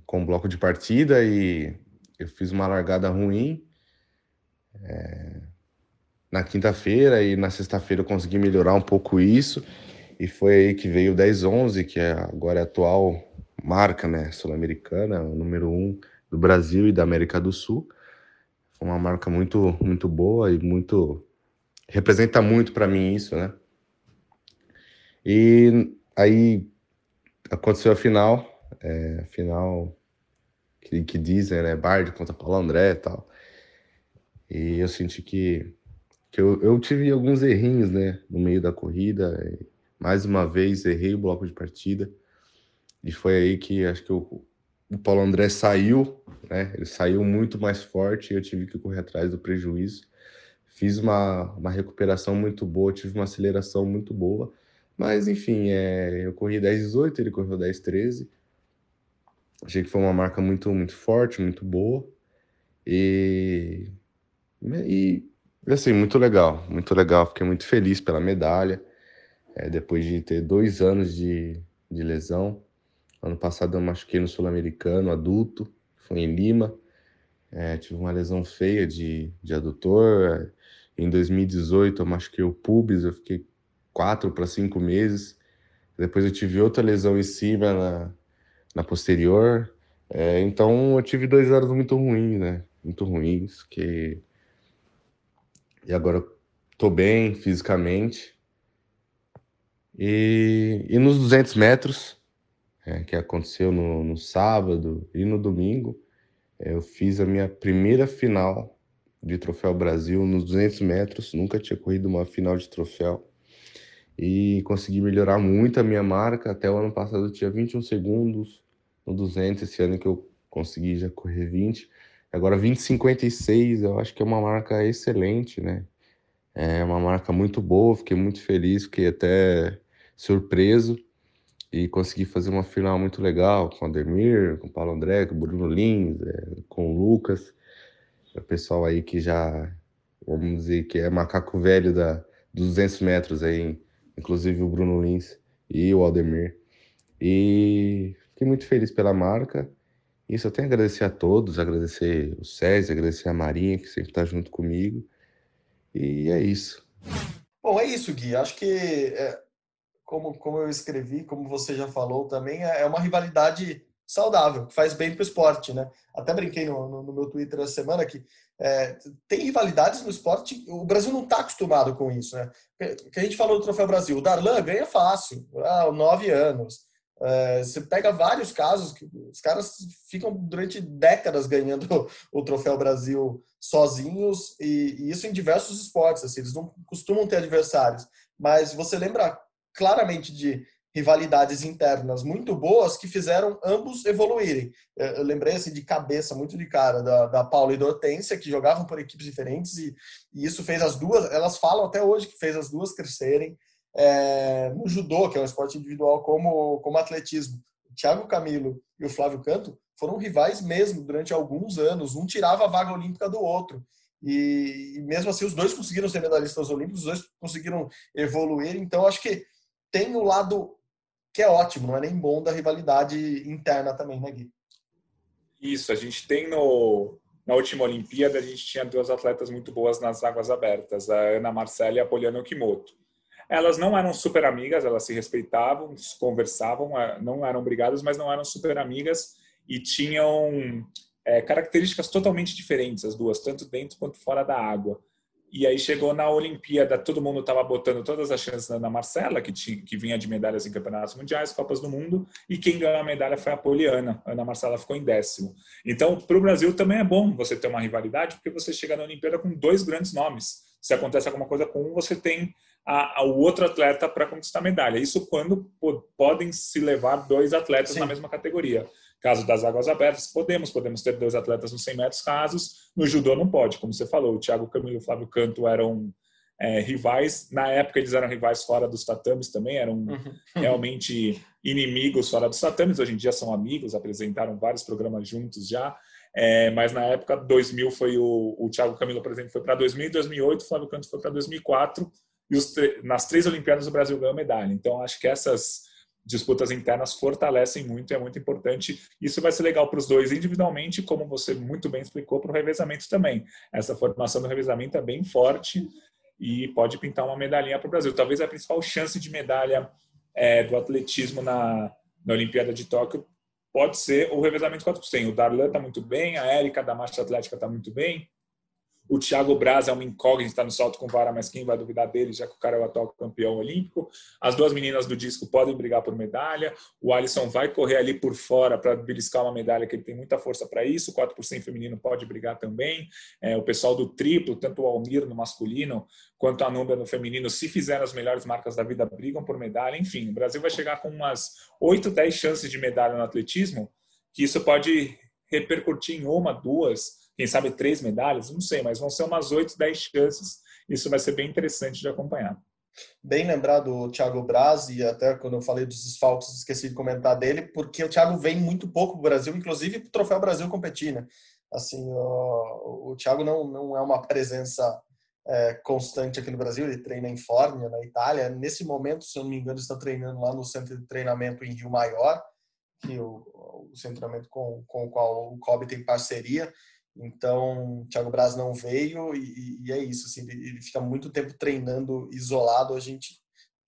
com um bloco de partida e eu fiz uma largada ruim é, na quinta-feira e na sexta-feira eu consegui melhorar um pouco isso e foi aí que veio o 10-11, que é agora é atual marca né, sul-americana, número um do Brasil e da América do Sul. Uma marca muito, muito boa e muito. representa muito para mim isso, né? E aí aconteceu a final, é, a final que, que dizem, né? Bard contra Paulo André e tal. E eu senti que, que eu, eu tive alguns errinhos, né? No meio da corrida. Mais uma vez, errei o bloco de partida. E foi aí que acho que o, o Paulo André saiu, né? Ele saiu muito mais forte e eu tive que correr atrás do prejuízo. Fiz uma, uma recuperação muito boa, tive uma aceleração muito boa. Mas, enfim, é, eu corri 10,18, ele correu 10,13. Achei que foi uma marca muito, muito forte, muito boa. E, e assim, muito legal, muito legal. Fiquei muito feliz pela medalha. É, depois de ter dois anos de, de lesão, Ano passado eu machuquei no Sul-Americano, adulto, foi em Lima. É, tive uma lesão feia de, de adutor. Em 2018 eu machuquei o pubis, eu fiquei quatro para cinco meses. Depois eu tive outra lesão em cima na, na posterior. É, então eu tive dois anos muito ruins, né? Muito ruins, que... E agora tô bem fisicamente. E, e nos 200 metros é, que aconteceu no, no, sábado e no domingo, é, eu fiz a minha primeira final de Troféu Brasil nos 200 metros, nunca tinha corrido uma final de troféu. e consegui melhorar muito a minha marca. Até o ano passado eu tinha 21 segundos no 200, esse ano que eu consegui já correr 20. Agora 20,56 eu acho que é uma marca excelente, né? É uma marca muito boa, fiquei muito feliz, fiquei até surpreso e consegui fazer uma final muito legal com o Ademir, com o Paulo André, com o Bruno Lins, é, com o Lucas, o pessoal aí que já, vamos dizer, que é macaco velho da, dos 200 metros aí, inclusive o Bruno Lins e o Aldemir. E fiquei muito feliz pela marca. Isso eu tenho a agradecer a todos, agradecer o César, agradecer a Marinha, que sempre está junto comigo. E é isso. Bom, é isso, Gui. Acho que é, como, como eu escrevi, como você já falou também, é, é uma rivalidade saudável, que faz bem para o esporte, né? Até brinquei no, no, no, meu Twitter essa semana que é, tem rivalidades no esporte, o Brasil não está acostumado com isso, né? Que a gente falou do Troféu Brasil, o Darlan ganha fácil, há nove anos. É, você pega vários casos que os caras ficam durante décadas ganhando o Troféu Brasil sozinhos e, e isso em diversos esportes, assim, eles não costumam ter adversários. Mas você lembra claramente de rivalidades internas muito boas que fizeram ambos evoluírem. Eu lembrei assim, de cabeça, muito de cara, da, da Paula e da Hortência, que jogavam por equipes diferentes, e, e, isso fez as duas, elas falam até hoje que fez as duas crescerem. É, no judô, que é um esporte individual como, como atletismo, Thiago Camilo e o Flávio Canto foram rivais mesmo durante alguns anos, um tirava a vaga olímpica do outro. E, e mesmo assim, os dois conseguiram ser medalhistas olímpicos, os dois conseguiram evoluir. Então, acho que tem o lado que é ótimo, não é nem bom da rivalidade interna também, né, Gui? Isso, a gente tem no, na última Olimpíada, a gente tinha duas atletas muito boas nas águas abertas, a Ana Marcela e a Poliana Okimoto. Elas não eram super amigas, elas se respeitavam, conversavam, eh, não eram brigadas, mas não eram super amigas e tinham é, características totalmente diferentes, as duas, tanto dentro quanto fora da água. E aí chegou na Olimpíada, todo mundo estava botando todas as chances na Marcela, que, tinha, que vinha de medalhas em campeonatos mundiais, Copas do Mundo, e quem ganhou a medalha foi a Poliana. A Ana Marcela ficou em décimo. Então, para o Brasil também é bom você ter uma rivalidade, porque você chega na Olimpíada com dois grandes nomes. Se acontece alguma coisa com um, você tem a, a, o outro atleta para conquistar medalha. Isso quando podem se levar dois atletas Sim. na mesma categoria. Caso das águas abertas, podemos, podemos ter dois atletas nos 100 metros casos. No judô não pode, como você falou. O Thiago Camilo e o Flávio Canto eram é, rivais. Na época eles eram rivais fora dos tatames também, eram uhum. realmente inimigos fora dos tatames. Hoje em dia são amigos, apresentaram vários programas juntos já. É, mas na época, 2000 foi o, o Thiago Camilo, por exemplo, foi para 2000 e 2008, o Flávio Canto foi para 2004. E os, nas três Olimpíadas o Brasil ganhou medalha. Então acho que essas disputas internas fortalecem muito, é muito importante. Isso vai ser legal para os dois individualmente, como você muito bem explicou, para o revezamento também. Essa formação do revezamento é bem forte e pode pintar uma medalhinha para o Brasil. Talvez a principal chance de medalha é, do atletismo na, na Olimpíada de Tóquio pode ser o revezamento 4 O Darlan está muito bem, a Érica da marcha atlética está muito bem, o Thiago Braz é uma incógnita no salto com vara, mas quem vai duvidar dele, já que o cara é o atual campeão olímpico. As duas meninas do disco podem brigar por medalha. O Alisson vai correr ali por fora para beliscar uma medalha, que ele tem muita força para isso. O 4% feminino pode brigar também. É, o pessoal do triplo, tanto o Almir no masculino quanto a Núbia no feminino, se fizeram as melhores marcas da vida, brigam por medalha. Enfim, o Brasil vai chegar com umas 8, 10 chances de medalha no atletismo, que isso pode repercutir em uma, duas quem sabe três medalhas, não sei, mas vão ser umas oito, dez chances. Isso vai ser bem interessante de acompanhar. Bem lembrado o Thiago Braz, e até quando eu falei dos desfalques, esqueci de comentar dele, porque o Thiago vem muito pouco para o Brasil, inclusive para o Troféu Brasil competir, né? Assim, o, o Thiago não, não é uma presença é, constante aqui no Brasil, ele treina em Fórmia, na Itália. Nesse momento, se eu não me engano, está treinando lá no centro de treinamento em Rio Maior, que o, o centro de treinamento com, com o qual o COB tem parceria. Então, Thiago Braz não veio e, e é isso. Assim, ele, ele, fica muito tempo treinando isolado. A gente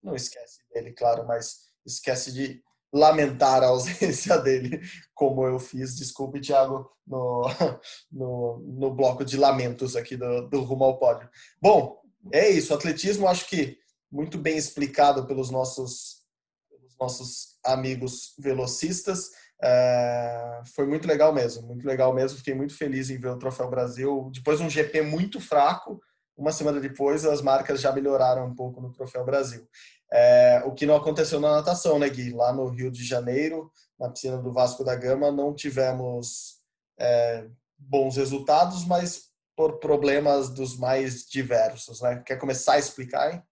não esquece dele, claro, mas esquece de lamentar a ausência *laughs* dele, como eu fiz. Desculpe, Thiago, no, *laughs* no, no bloco de lamentos aqui do, do Rumo ao Pódio. Bom, é isso. Atletismo, acho que muito bem explicado pelos nossos, pelos nossos amigos velocistas. É, foi muito legal mesmo, muito legal mesmo. Fiquei muito feliz em ver o Troféu Brasil. Depois de um GP muito fraco, uma semana depois as marcas já melhoraram um pouco no Troféu Brasil. É, o que não aconteceu na natação, né, Gui? Lá no Rio de Janeiro, na piscina do Vasco da Gama, não tivemos é, bons resultados, mas por problemas dos mais diversos, né? Quer começar a explicar, hein?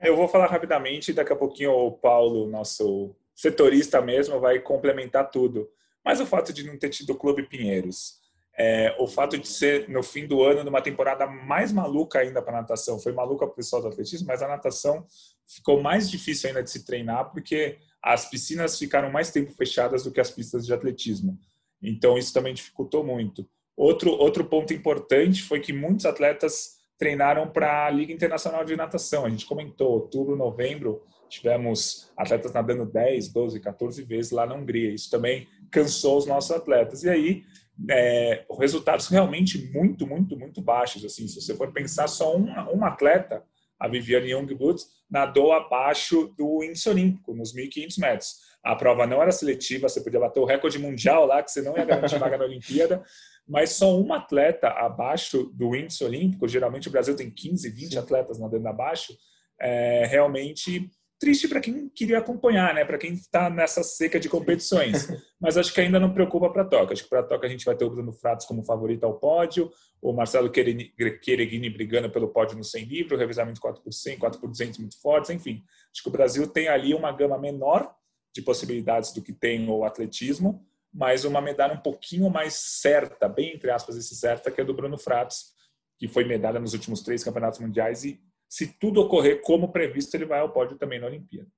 Eu vou falar rapidamente, daqui a pouquinho o Paulo, nosso setorista mesmo, vai complementar tudo. Mas o fato de não ter tido o Clube Pinheiros, é, o fato de ser no fim do ano, numa temporada mais maluca ainda para natação, foi maluca para o pessoal do atletismo, mas a natação ficou mais difícil ainda de se treinar, porque as piscinas ficaram mais tempo fechadas do que as pistas de atletismo. Então, isso também dificultou muito. Outro, outro ponto importante foi que muitos atletas treinaram para a Liga Internacional de Natação. A gente comentou, outubro, novembro, tivemos atletas nadando 10, 12, 14 vezes lá na Hungria. Isso também cansou os nossos atletas. E aí, é, resultados realmente muito, muito, muito baixos. Assim, se você for pensar, só um, um atleta, a Viviane Youngblood, nadou abaixo do índice olímpico, nos 1.500 metros. A prova não era seletiva, você podia bater o recorde mundial lá, que você não ia garantir vaga na Olimpíada, mas só um atleta abaixo do índice olímpico, geralmente o Brasil tem 15, 20 Sim. atletas nadando abaixo, é realmente triste para quem queria acompanhar, né? Para quem está nessa seca de competições. *laughs* Mas acho que ainda não preocupa para a Toca. Acho que para a Toca a gente vai ter o Bruno Fratos como favorito ao pódio, o Marcelo Quereguini brigando pelo pódio no 100 livre, o revezamento 4 por 100, 4 por 200 muito fortes, enfim. Acho que o Brasil tem ali uma gama menor de possibilidades do que tem o atletismo, mas uma medalha um pouquinho mais certa, bem entre aspas, esse certa, que é do Bruno Fratos, que foi medalha nos últimos três campeonatos mundiais e se tudo ocorrer como previsto, ele vai ao pódio também na Olimpíada.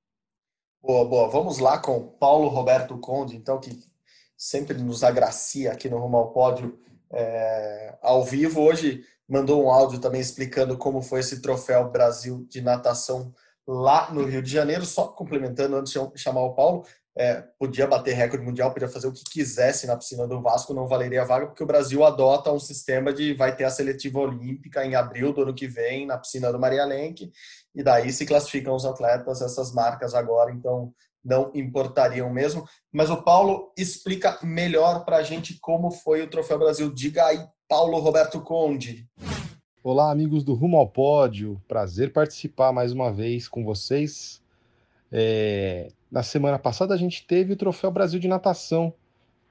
Boa, boa. Vamos lá com Paulo Roberto Conde, então, que sempre nos agracia aqui no Rumo ao Pódio é, ao vivo. Hoje mandou um áudio também explicando como foi esse troféu Brasil de natação lá no Rio de Janeiro. Só complementando antes de chamar o Paulo, é, podia bater recorde mundial, podia fazer o que quisesse na piscina do Vasco, não valeria a vaga, porque o Brasil adota um sistema de vai ter a seletiva olímpica em abril do ano que vem, na piscina do Maria Lenk, e daí se classificam os atletas, essas marcas agora, então não importariam mesmo. Mas o Paulo explica melhor para a gente como foi o Troféu Brasil. Diga aí, Paulo Roberto Conde. Olá, amigos do Rumo ao Pódio. Prazer participar mais uma vez com vocês. É, na semana passada a gente teve o Troféu Brasil de Natação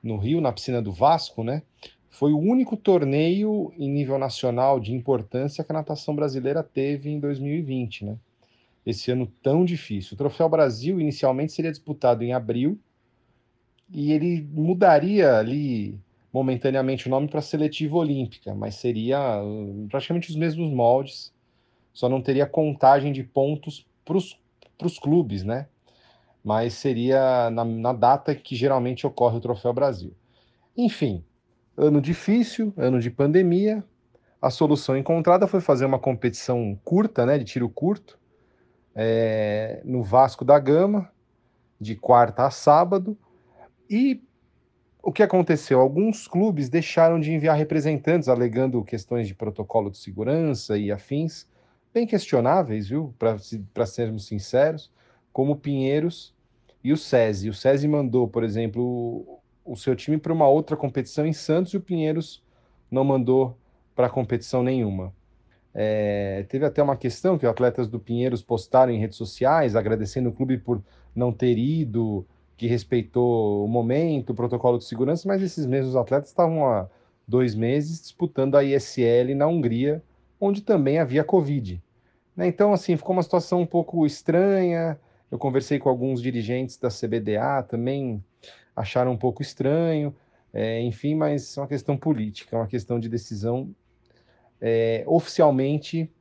no Rio, na piscina do Vasco, né? Foi o único torneio em nível nacional de importância que a natação brasileira teve em 2020, né? Esse ano tão difícil. O Troféu Brasil inicialmente seria disputado em abril e ele mudaria ali momentaneamente o nome para Seletiva Olímpica, mas seria uh, praticamente os mesmos moldes, só não teria contagem de pontos para os para os clubes, né? Mas seria na, na data que geralmente ocorre o Troféu Brasil. Enfim, ano difícil, ano de pandemia. A solução encontrada foi fazer uma competição curta, né, de tiro curto, é, no Vasco da Gama, de quarta a sábado. E o que aconteceu? Alguns clubes deixaram de enviar representantes, alegando questões de protocolo de segurança e afins bem questionáveis, viu? Para sermos sinceros, como o Pinheiros e o SESI. O SESI mandou, por exemplo, o, seu time para uma outra competição em Santos e o Pinheiros não mandou para competição nenhuma. É, teve até uma questão que atletas do Pinheiros postaram em redes sociais agradecendo o clube por não ter ido, que respeitou o momento, o protocolo de segurança, mas esses mesmos atletas estavam há dois meses disputando a ISL na Hungria, onde também havia Covid. Né? Então, assim, ficou uma situação um pouco estranha. Eu conversei com alguns dirigentes da CBDA, também acharam um pouco estranho, é, enfim, mas é uma questão política, é uma questão de decisão é, oficialmente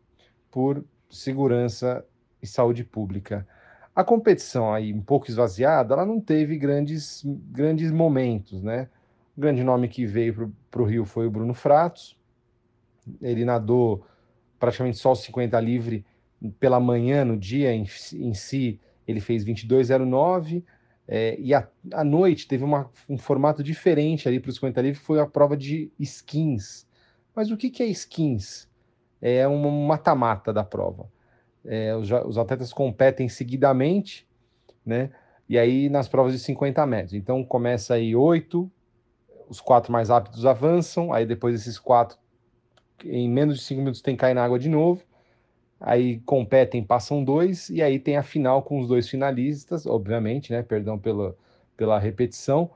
por segurança e saúde pública. A competição aí um pouco esvaziada, ela não teve grandes, grandes momentos, né? O grande nome que veio para o Rio foi o Bruno Fratos, ele nadou praticamente só os 50 livre pela manhã, no dia em, em si, ele fez 22,09. É, e à noite teve uma, um formato diferente ali para os 50 livre, foi a prova de skins. Mas o que, que é skins? É um mata-mata da prova. É, os, os, atletas competem seguidamente, né? E aí nas provas de 50 metros. Então começa aí oito, os quatro mais rápidos avançam, aí depois esses quatro em menos de cinco minutos tem que cair na água de novo. Aí competem, passam dois, e aí tem a final com os dois finalistas, obviamente, né? Perdão pela, pela repetição,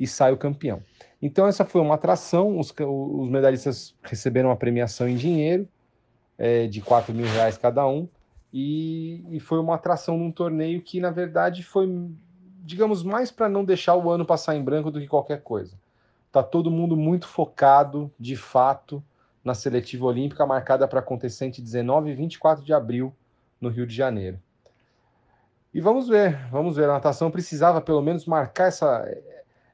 e sai o campeão. Então, essa foi uma atração. Os, os medalhistas receberam uma premiação em dinheiro é, de 4 mil reais cada um, e, e foi uma atração num torneio que, na verdade, foi, digamos, mais para não deixar o ano passar em branco do que qualquer coisa. Tá todo mundo muito focado, de fato, na seletiva olímpica marcada para acontecer entre 19 e 24 de abril no Rio de Janeiro. E vamos ver, vamos ver. A natação precisava pelo menos marcar essa,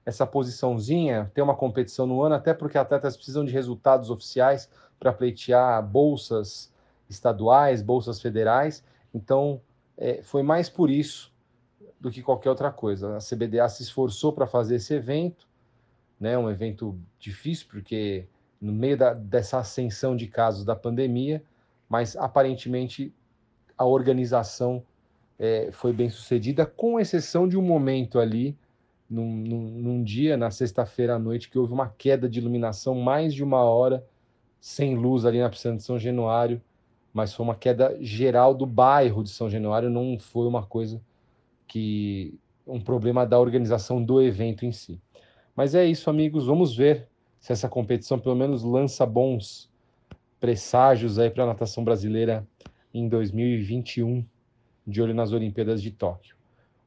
essa posiçãozinha, ter uma competição no ano, até porque atletas precisam de resultados oficiais para pleitear bolsas estaduais, bolsas federais. Então, é, foi mais por isso do que qualquer outra coisa. A CBDA se esforçou para fazer esse evento, né, um evento difícil, porque no meio da, dessa ascensão de casos da pandemia, mas aparentemente a organização é, foi bem sucedida, com exceção de um momento ali, num, num, num dia, na sexta-feira à noite, que houve uma queda de iluminação, mais de uma hora sem luz ali na piscina de São Januário, mas foi uma queda geral do bairro de São Januário, não foi uma coisa que um problema da organização do evento em si. Mas é isso, amigos, vamos ver se essa competição pelo menos lança bons presságios aí para a natação brasileira em 2021, de olho nas Olimpíadas de Tóquio.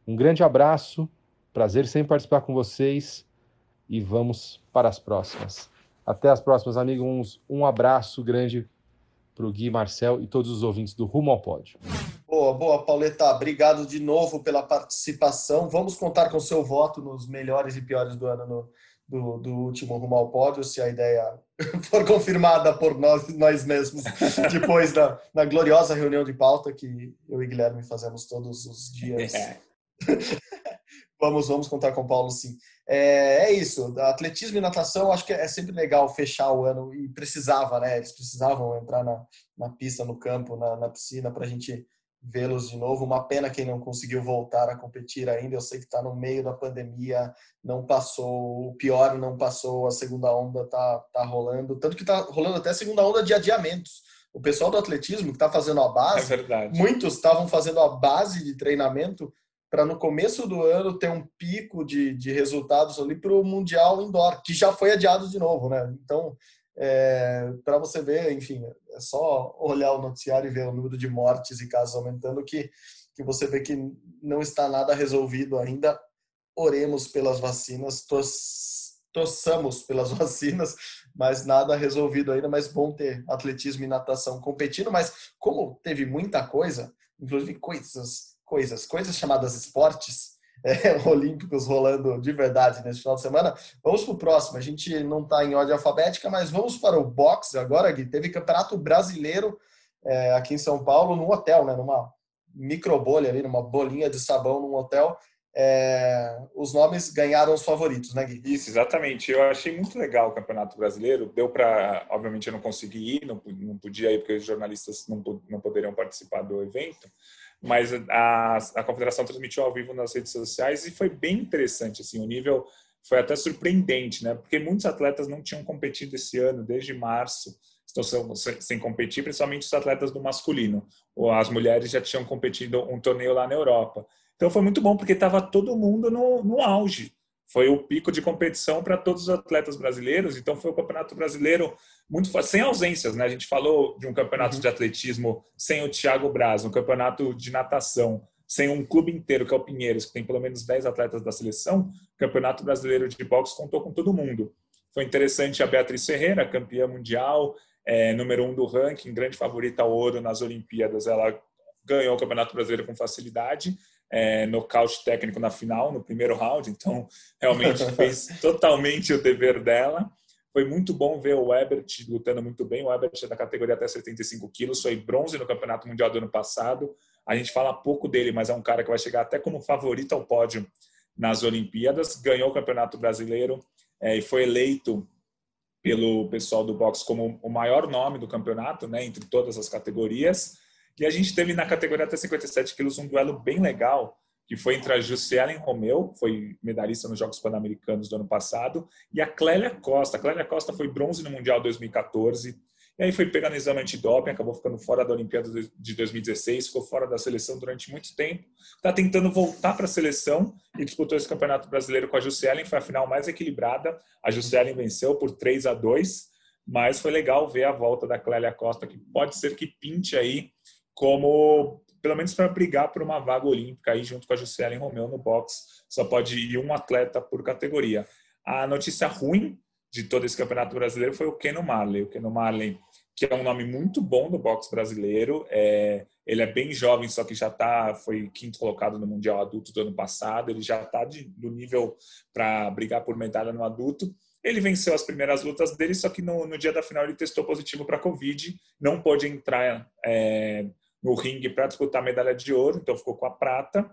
Um grande abraço, prazer sempre participar com vocês e vamos para as próximas. Até as próximas, amigos. Um abraço grande para o Gui, Marcel e todos os ouvintes do Rumo ao Pódio. Boa, boa, Pauleta. Obrigado de novo pela participação. Vamos contar com seu voto nos melhores e piores do ano no, do, do último rumo ao pódio, se a ideia *laughs* for confirmada por nós, nós mesmos, *laughs* depois da, da gloriosa reunião de pauta que eu e Guilherme fazemos todos os dias. É. *laughs* vamos, vamos contar com o Paulo, sim. É, é, isso, atletismo e natação, acho que é sempre legal fechar o ano, e precisava, né? Eles precisavam entrar na, na pista, no campo, na, na piscina, para a gente vê-los de novo. Uma pena quem não conseguiu voltar a competir ainda. Eu sei que está no meio da pandemia, não passou o pior, não passou a segunda onda, tá, tá rolando. Tanto que tá rolando até a segunda onda de adiamentos. O pessoal do atletismo que está fazendo a base, é muitos estavam fazendo a base de treinamento para no começo do ano ter um pico de, de resultados ali para o Mundial Indoor, que já foi adiado de novo, né? Então, é, para você ver, enfim, é só olhar o noticiário e ver o número de mortes e casos aumentando que, que você vê que não está nada resolvido ainda. Oremos pelas vacinas, tos, torçamos pelas *laughs* vacinas, mas nada resolvido ainda. Mas bom ter atletismo e natação competindo. Mas como teve muita coisa, inclusive coisas, coisas, coisas chamadas esportes, *laughs* é, olímpicos rolando de verdade nesse final de semana. Vamos para o próximo. A gente não está em ordem alfabética, mas vamos para o boxe agora, Gui. Teve campeonato brasileiro é, aqui em São Paulo, num hotel, né? Numa microbolha ali, numa bolinha de sabão num hotel. É, os nomes ganharam os favoritos, né, Gui? Isso, exatamente. Eu achei muito legal o Campeonato Brasileiro. Deu para, obviamente, eu não consegui ir, não, não podia ir porque os jornalistas não, não poderiam participar do evento mas a, a confederação transmitiu ao vivo nas redes sociais e foi bem interessante, assim, o nível foi até surpreendente, né? Porque muitos atletas não tinham competido esse ano, desde março, estão sem, sem competir, principalmente os atletas do masculino. As mulheres já tinham competido um torneio lá na Europa. Então foi muito bom, porque estava todo mundo no, no auge foi o pico de competição para todos os atletas brasileiros. Então foi o Campeonato Brasileiro muito sem ausências, né? A gente falou de um campeonato uhum. de atletismo sem o Thiago Braz, um campeonato de natação sem um clube inteiro que é o Pinheiros, que tem pelo menos 10 atletas da seleção. O Campeonato Brasileiro de boxe contou com todo mundo. Foi interessante a Beatriz Ferreira, campeã mundial, é, número um do ranking, grande favorita ao ouro nas Olimpíadas. Ela ganhou o Campeonato Brasileiro com facilidade é, nocaute técnico na final, no primeiro round, então realmente *laughs* fez totalmente o dever dela. Foi muito bom ver o Ebert lutando muito bem. O Ebert é da categoria até 75 quilos, foi bronze no Campeonato Mundial do ano passado. A gente fala pouco dele, mas é um cara que vai chegar até como favorito ao pódio nas Olimpíadas. Ganhou o Campeonato Brasileiro é, e foi eleito pelo pessoal do boxe como o maior nome do campeonato, né, entre todas as categorias. E a gente teve na categoria até 57 quilos um duelo bem legal, que foi entre a Jussielen Romeu, foi medalhista nos Jogos Pan-Americanos do ano passado, e a Clélia Costa. A Clélia Costa foi bronze no Mundial 2014 E aí foi pegando exame antidoping, acabou ficando fora da Olimpíada de 2016, ficou fora da seleção durante muito tempo. Está tentando voltar para a seleção e disputou esse campeonato brasileiro com a Jussielen. Foi a final mais equilibrada. A Jussielen venceu por 3 a 2 mas foi legal ver a volta da Clélia Costa, que pode ser que pinte aí como, pelo menos para brigar por uma vaga olímpica aí junto com a Jussielen Romeu no box. Só pode ir um atleta por categoria. A notícia ruim de todo esse campeonato brasileiro foi o Keno Marley. O Keno Marley, que é um nome muito bom no boxe brasileiro, é, ele é bem jovem, só que já tá, foi quinto colocado no Mundial Adulto do ano passado, ele já está do nível para brigar por medalha no adulto. Ele venceu as primeiras lutas dele, só que no, no dia da final ele testou positivo para Covid, não pôde entrar é, no ringue para disputar a medalha de ouro, então ficou com a prata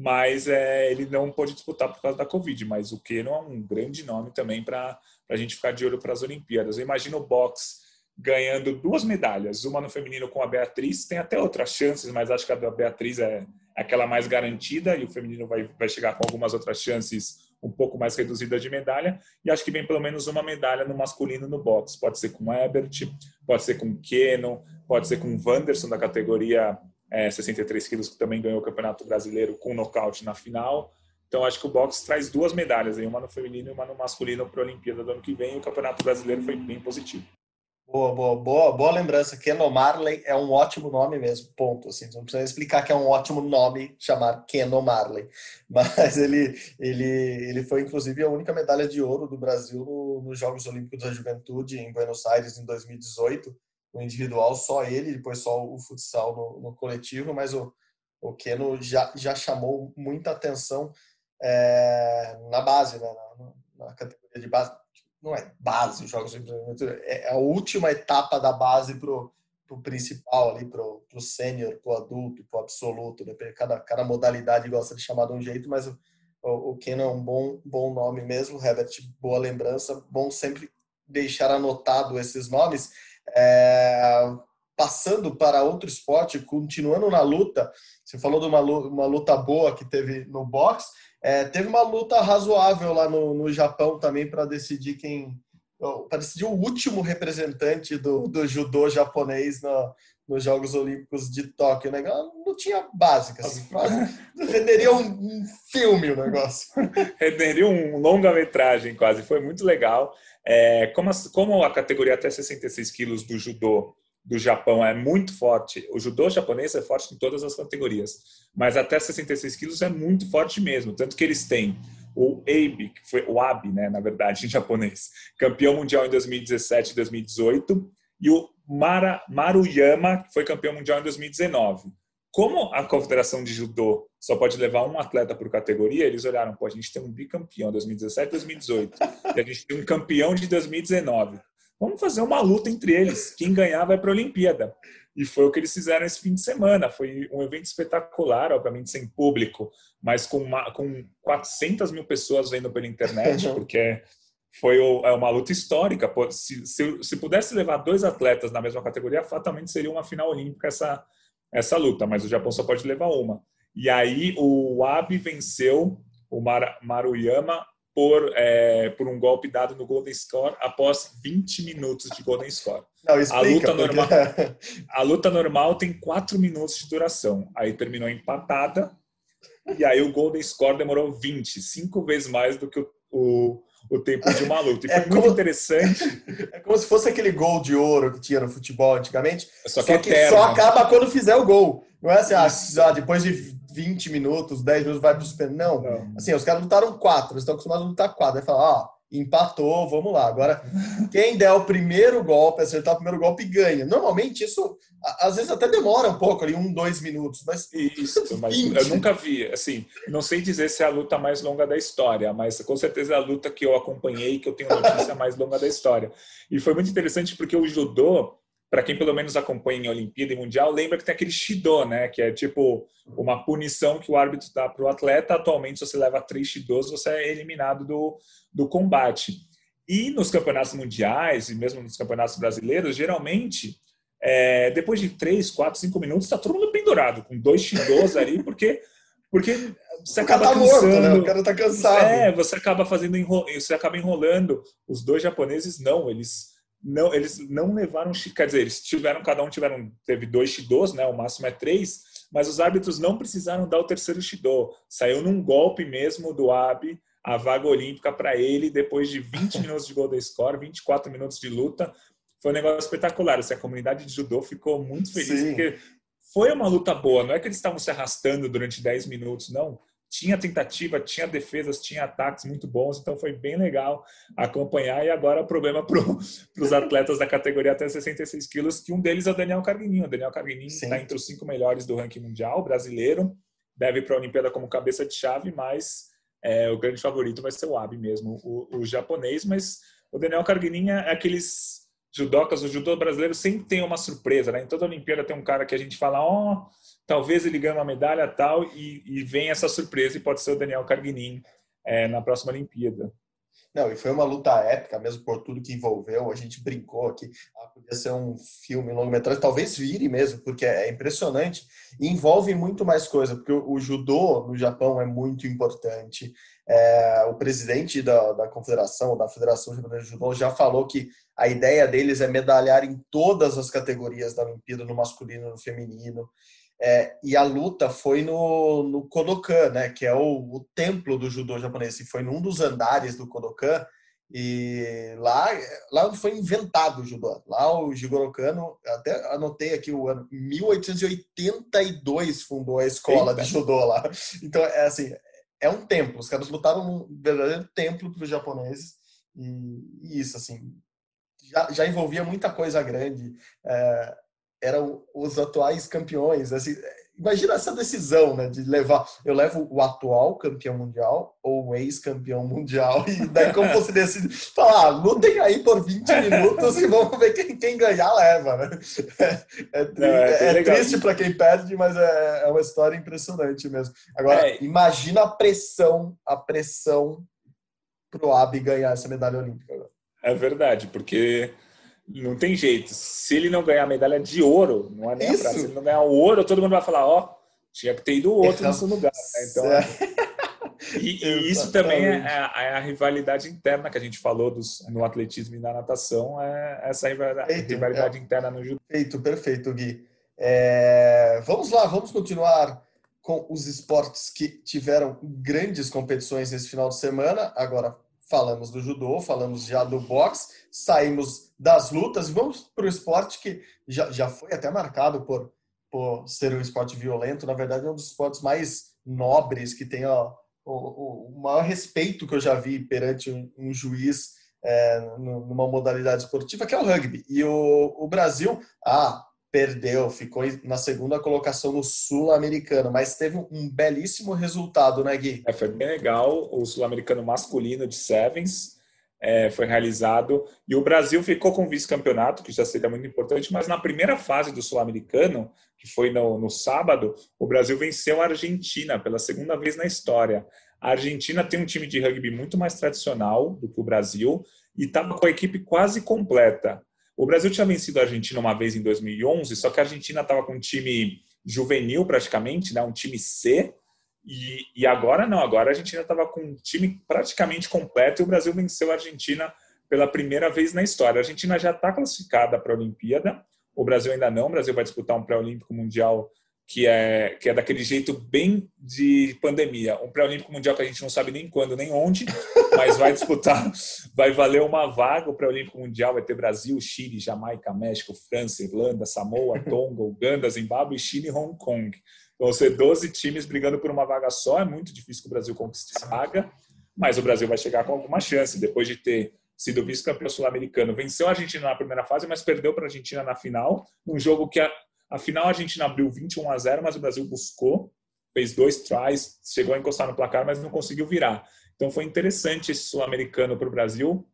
mas é, ele não pôde disputar por causa da Covid. Mas o Keno é um grande nome também para a gente ficar de olho para as Olimpíadas. Eu imagino o boxe ganhando duas medalhas, uma no feminino com a Beatriz, tem até outras chances, mas acho que a da Beatriz é aquela mais garantida e o feminino vai, vai chegar com algumas outras chances um pouco mais reduzidas de medalha e acho que vem pelo menos uma medalha no masculino no boxe. Pode ser com Ebert, pode ser com Keno, pode ser com Wanderson da categoria é, 63 quilos, que também ganhou o Campeonato Brasileiro com nocaute na final. Então, acho que o boxe traz duas medalhas, uma no feminino e uma no masculino para a Olimpíada do ano que vem. E o Campeonato Brasileiro foi bem positivo. Boa, boa, boa, boa lembrança. Keno Marley é um ótimo nome mesmo, ponto. Assim, não precisa explicar que é um ótimo nome chamar Keno Marley. *laughs* Mas ele, ele, ele foi, inclusive, a única medalha de ouro do Brasil nos Jogos Olímpicos da Juventude em Buenos Aires em 2018 no individual, só ele, depois só o futsal no, no coletivo, mas o, o Keno já, já chamou muita atenção é, na base, né, na, na, categoria de base. Não é base os Jogos Olímpicos, é a última etapa da base para o principal ali, para o sênior, para o adulto, para o absoluto. Né? Cada, cada modalidade gosta de chamar de um jeito, mas o, o, Keno é um bom, bom nome mesmo. Herbert, boa lembrança. Bom sempre deixar anotado esses nomes. É, passando para outro esporte, continuando na luta, você falou de uma uma luta boa que teve no boxe, é, teve uma luta razoável lá no, no Japão também para decidir quem para decidir o último representante do, do judô japonês no, nos Jogos Olímpicos de Tóquio. Né? Não tinha básica, assim, *laughs* renderia um, um, filme o negócio. renderia um longa-metragem quase, foi muito legal. É, como, a, como a categoria até 66 quilos do judô do Japão é muito forte, o judô japonês é forte em todas as categorias, mas até 66 quilos é muito forte mesmo, tanto que eles têm o Abe, que foi o Abe, né, na verdade, em japonês, campeão mundial em 2017 e 2018, e o Mara, Maruyama, que foi campeão mundial em 2019. Como a Confederação de Judô só pode levar um atleta por categoria, eles olharam, pô, a gente tem um bicampeão 2017 2018 e a gente tem um campeão de 2019. Vamos fazer uma luta entre eles. Quem ganhar vai para a Olimpíada. E foi o que eles fizeram esse fim de semana. Foi um evento espetacular, obviamente sem público, mas com, uma, com 400 mil pessoas vendo pela internet, porque foi é uma luta histórica. Se, se, se pudesse levar dois atletas na mesma categoria, fatalmente seria uma final olímpica essa, essa luta, mas o Japão só pode levar uma. E aí o Abe venceu o Mar Maruyama por, é, por um golpe dado no Golden Score após 20 minutos de Golden Score. Não, explica, a, luta porque... normal, *laughs* a luta normal tem 4 minutos de duração. Aí terminou empatada. E aí o Golden Score demorou 20, cinco vezes mais do que o, o o tempo de uma luta. E *laughs* foi é muito como, interessante. *laughs* É como se fosse aquele gol de ouro que tinha no futebol antigamente. Só que, só, que só acaba quando fizer o gol. Não é assim, ah, depois de 20 minutos, 10 minutos vai para o super. Não. Não. Assim, os caras lutaram quatro, eles estão acostumados a lutar quatro. Aí fala, ó, ah, empatou, vamos lá. Agora, *laughs* quem der o primeiro golpe, acertar o primeiro golpe, ganha. Normalmente, isso às vezes até demora um pouco ali, um, dois minutos, mas. Isso, *laughs* mas eu nunca vi. Assim, não sei dizer se é a luta mais longa da história, mas com certeza é a luta que eu acompanhei, que eu tenho notícia mais longa da história. E foi muito interessante porque o judô para quem pelo menos acompanha em Olimpíada e Mundial, lembra que tem aquele Shido, né? Que é tipo uma punição que o árbitro dá para o atleta. Atualmente, se você leva três Shidos, você é eliminado do, do combate. E nos campeonatos mundiais e mesmo nos campeonatos brasileiros, geralmente, é, depois de três, quatro, cinco minutos, está todo mundo pendurado, com dois Shidos ali, porque, porque você acaba tá cansando. Morto, né? O cara tá cansado. É, você acaba fazendo você acaba enrolando. Os dois japoneses não, eles não, eles não levaram, quer dizer, eles tiveram, cada um tiveram, teve dois shidos, né? O máximo é três, mas os árbitros não precisaram dar o terceiro shido. Saiu num golpe mesmo do Abi a vaga olímpica para ele depois de 20 *laughs* minutos de Golden Score, 24 minutos de luta. Foi um negócio espetacular. Assim, a comunidade de judô ficou muito feliz Sim. porque foi uma luta boa. Não é que eles estavam se arrastando durante 10 minutos, não tinha tentativa, tinha defesas, tinha ataques muito bons, então foi bem legal acompanhar. E agora o problema *laughs* para os atletas da categoria até 66 quilos, que um deles é o Daniel Carguininho. O Daniel Carguininho está entre os cinco melhores do ranking mundial, brasileiro, deve ir para a Olimpíada como cabeça de chave, mas é, o grande favorito vai ser o Abi mesmo, o, o japonês. Mas o Daniel Carguininho é aqueles judocas, o judô brasileiro sempre tem uma surpresa, né? Em toda Olimpíada tem um cara que a gente fala, ó, oh, talvez ele ganhe uma medalha tal, e, e vem essa surpresa e pode ser o Daniel Carguinin é, na próxima Olimpíada. Não, e foi uma luta épica mesmo por tudo que envolveu. A gente brincou aqui, ah, podia ser um filme longa-metragem, talvez vire mesmo, porque é impressionante e envolve muito mais coisa, porque o, o judô no Japão é muito importante. É, o presidente da, da confederação, da Federação Japonesa de Judô, já falou que a ideia deles é medalhar em todas as categorias da Olimpíada, no masculino e no feminino. É, e a luta foi no, no Kodokan, né, que é o, o, templo do judô japonês. E foi num dos andares do Kodokan. E lá, lá foi inventado o judô. Lá o Jigoro Kano, até anotei aqui o ano, 1882 fundou a escola Eita. de judô lá. Então, é assim, é um templo. Os caras lutaram num verdadeiro templo para os japoneses. E, e, isso, assim, já, já envolvia muita coisa grande. É, eram os atuais campeões. Assim, imagina essa decisão, né, de levar. Eu levo o atual campeão mundial ou o ex-campeão mundial e daí como você decide falar, ah, lutem aí por 20 *laughs* minutos e vamos ver quem, quem ganhar leva, né? É, é, tri Não, é, é triste para quem perde, mas é, é uma história impressionante mesmo. Agora, é. imagina a pressão, a pressão pro Abi ganhar essa medalha olímpica. É verdade, porque não tem jeito. Se ele não ganhar a medalha de ouro, não é nem Isso. a prata. Se ele não ganhar o ouro, todo mundo vai falar, ó, oh, tinha que ter ido o outro nesse lugar. Né? Então, é. *laughs* e, e *laughs* isso também é a, é a, rivalidade interna que a gente falou dos, no atletismo e na natação, é essa rivalidade, perfeito, rivalidade é. interna no judô. Perfeito, perfeito, Gui. É, vamos lá, vamos continuar com os esportes que tiveram grandes competições nesse final de semana. Agora, falamos do judô, falamos já do boxe, saímos das lutas vamos para o esporte que já, já foi até marcado por, por ser um esporte violento. Na verdade, é um dos esportes mais nobres, que tem ó, o, o, maior respeito que eu já vi perante um, um juiz é, numa modalidade esportiva, que é o rugby. E o, o Brasil, ah, perdeu, ficou na segunda colocação no Sul-Americano, mas teve um belíssimo resultado, né, Gui? É, foi bem legal. O Sul-Americano masculino de Sevens é, foi realizado e o Brasil ficou com vice-campeonato, que já seria muito importante, mas na primeira fase do Sul-Americano, que foi no, no sábado, o Brasil venceu a Argentina pela segunda vez na história. A Argentina tem um time de rugby muito mais tradicional do que o Brasil e estava com a equipe quase completa. O Brasil tinha vencido a Argentina uma vez em 2011, só que a Argentina estava com um time juvenil praticamente, né, um time C, e, e agora não, agora a Argentina estava com um time praticamente completo e o Brasil venceu a Argentina pela primeira vez na história. A Argentina já está classificada para a Olimpíada, o Brasil ainda não, o Brasil vai disputar um pré-olímpico mundial que é, que é daquele jeito bem de pandemia. Um pré-olímpico mundial que a gente não sabe nem quando, nem onde, *laughs* mas vai disputar, vai valer uma vaga. O pré-olímpico mundial vai ter Brasil, Chile, Jamaica, México, França, Irlanda, Samoa, Tonga, Uganda, Zimbábue, Chile e Hong Kong. Vão ser 12 times brigando por uma vaga só. É muito difícil que o Brasil conquiste essa vaga, mas o Brasil vai chegar com alguma chance, depois de ter sido vice-campeão sul-americano. Venceu a Argentina na primeira fase, mas perdeu para a Argentina na final, num jogo que a Afinal, a Argentina abriu 21 a 0, mas o Brasil buscou, fez dois tries, chegou a encostar no placar, mas não conseguiu virar. Então foi interessante esse sul-americano para o Brasil.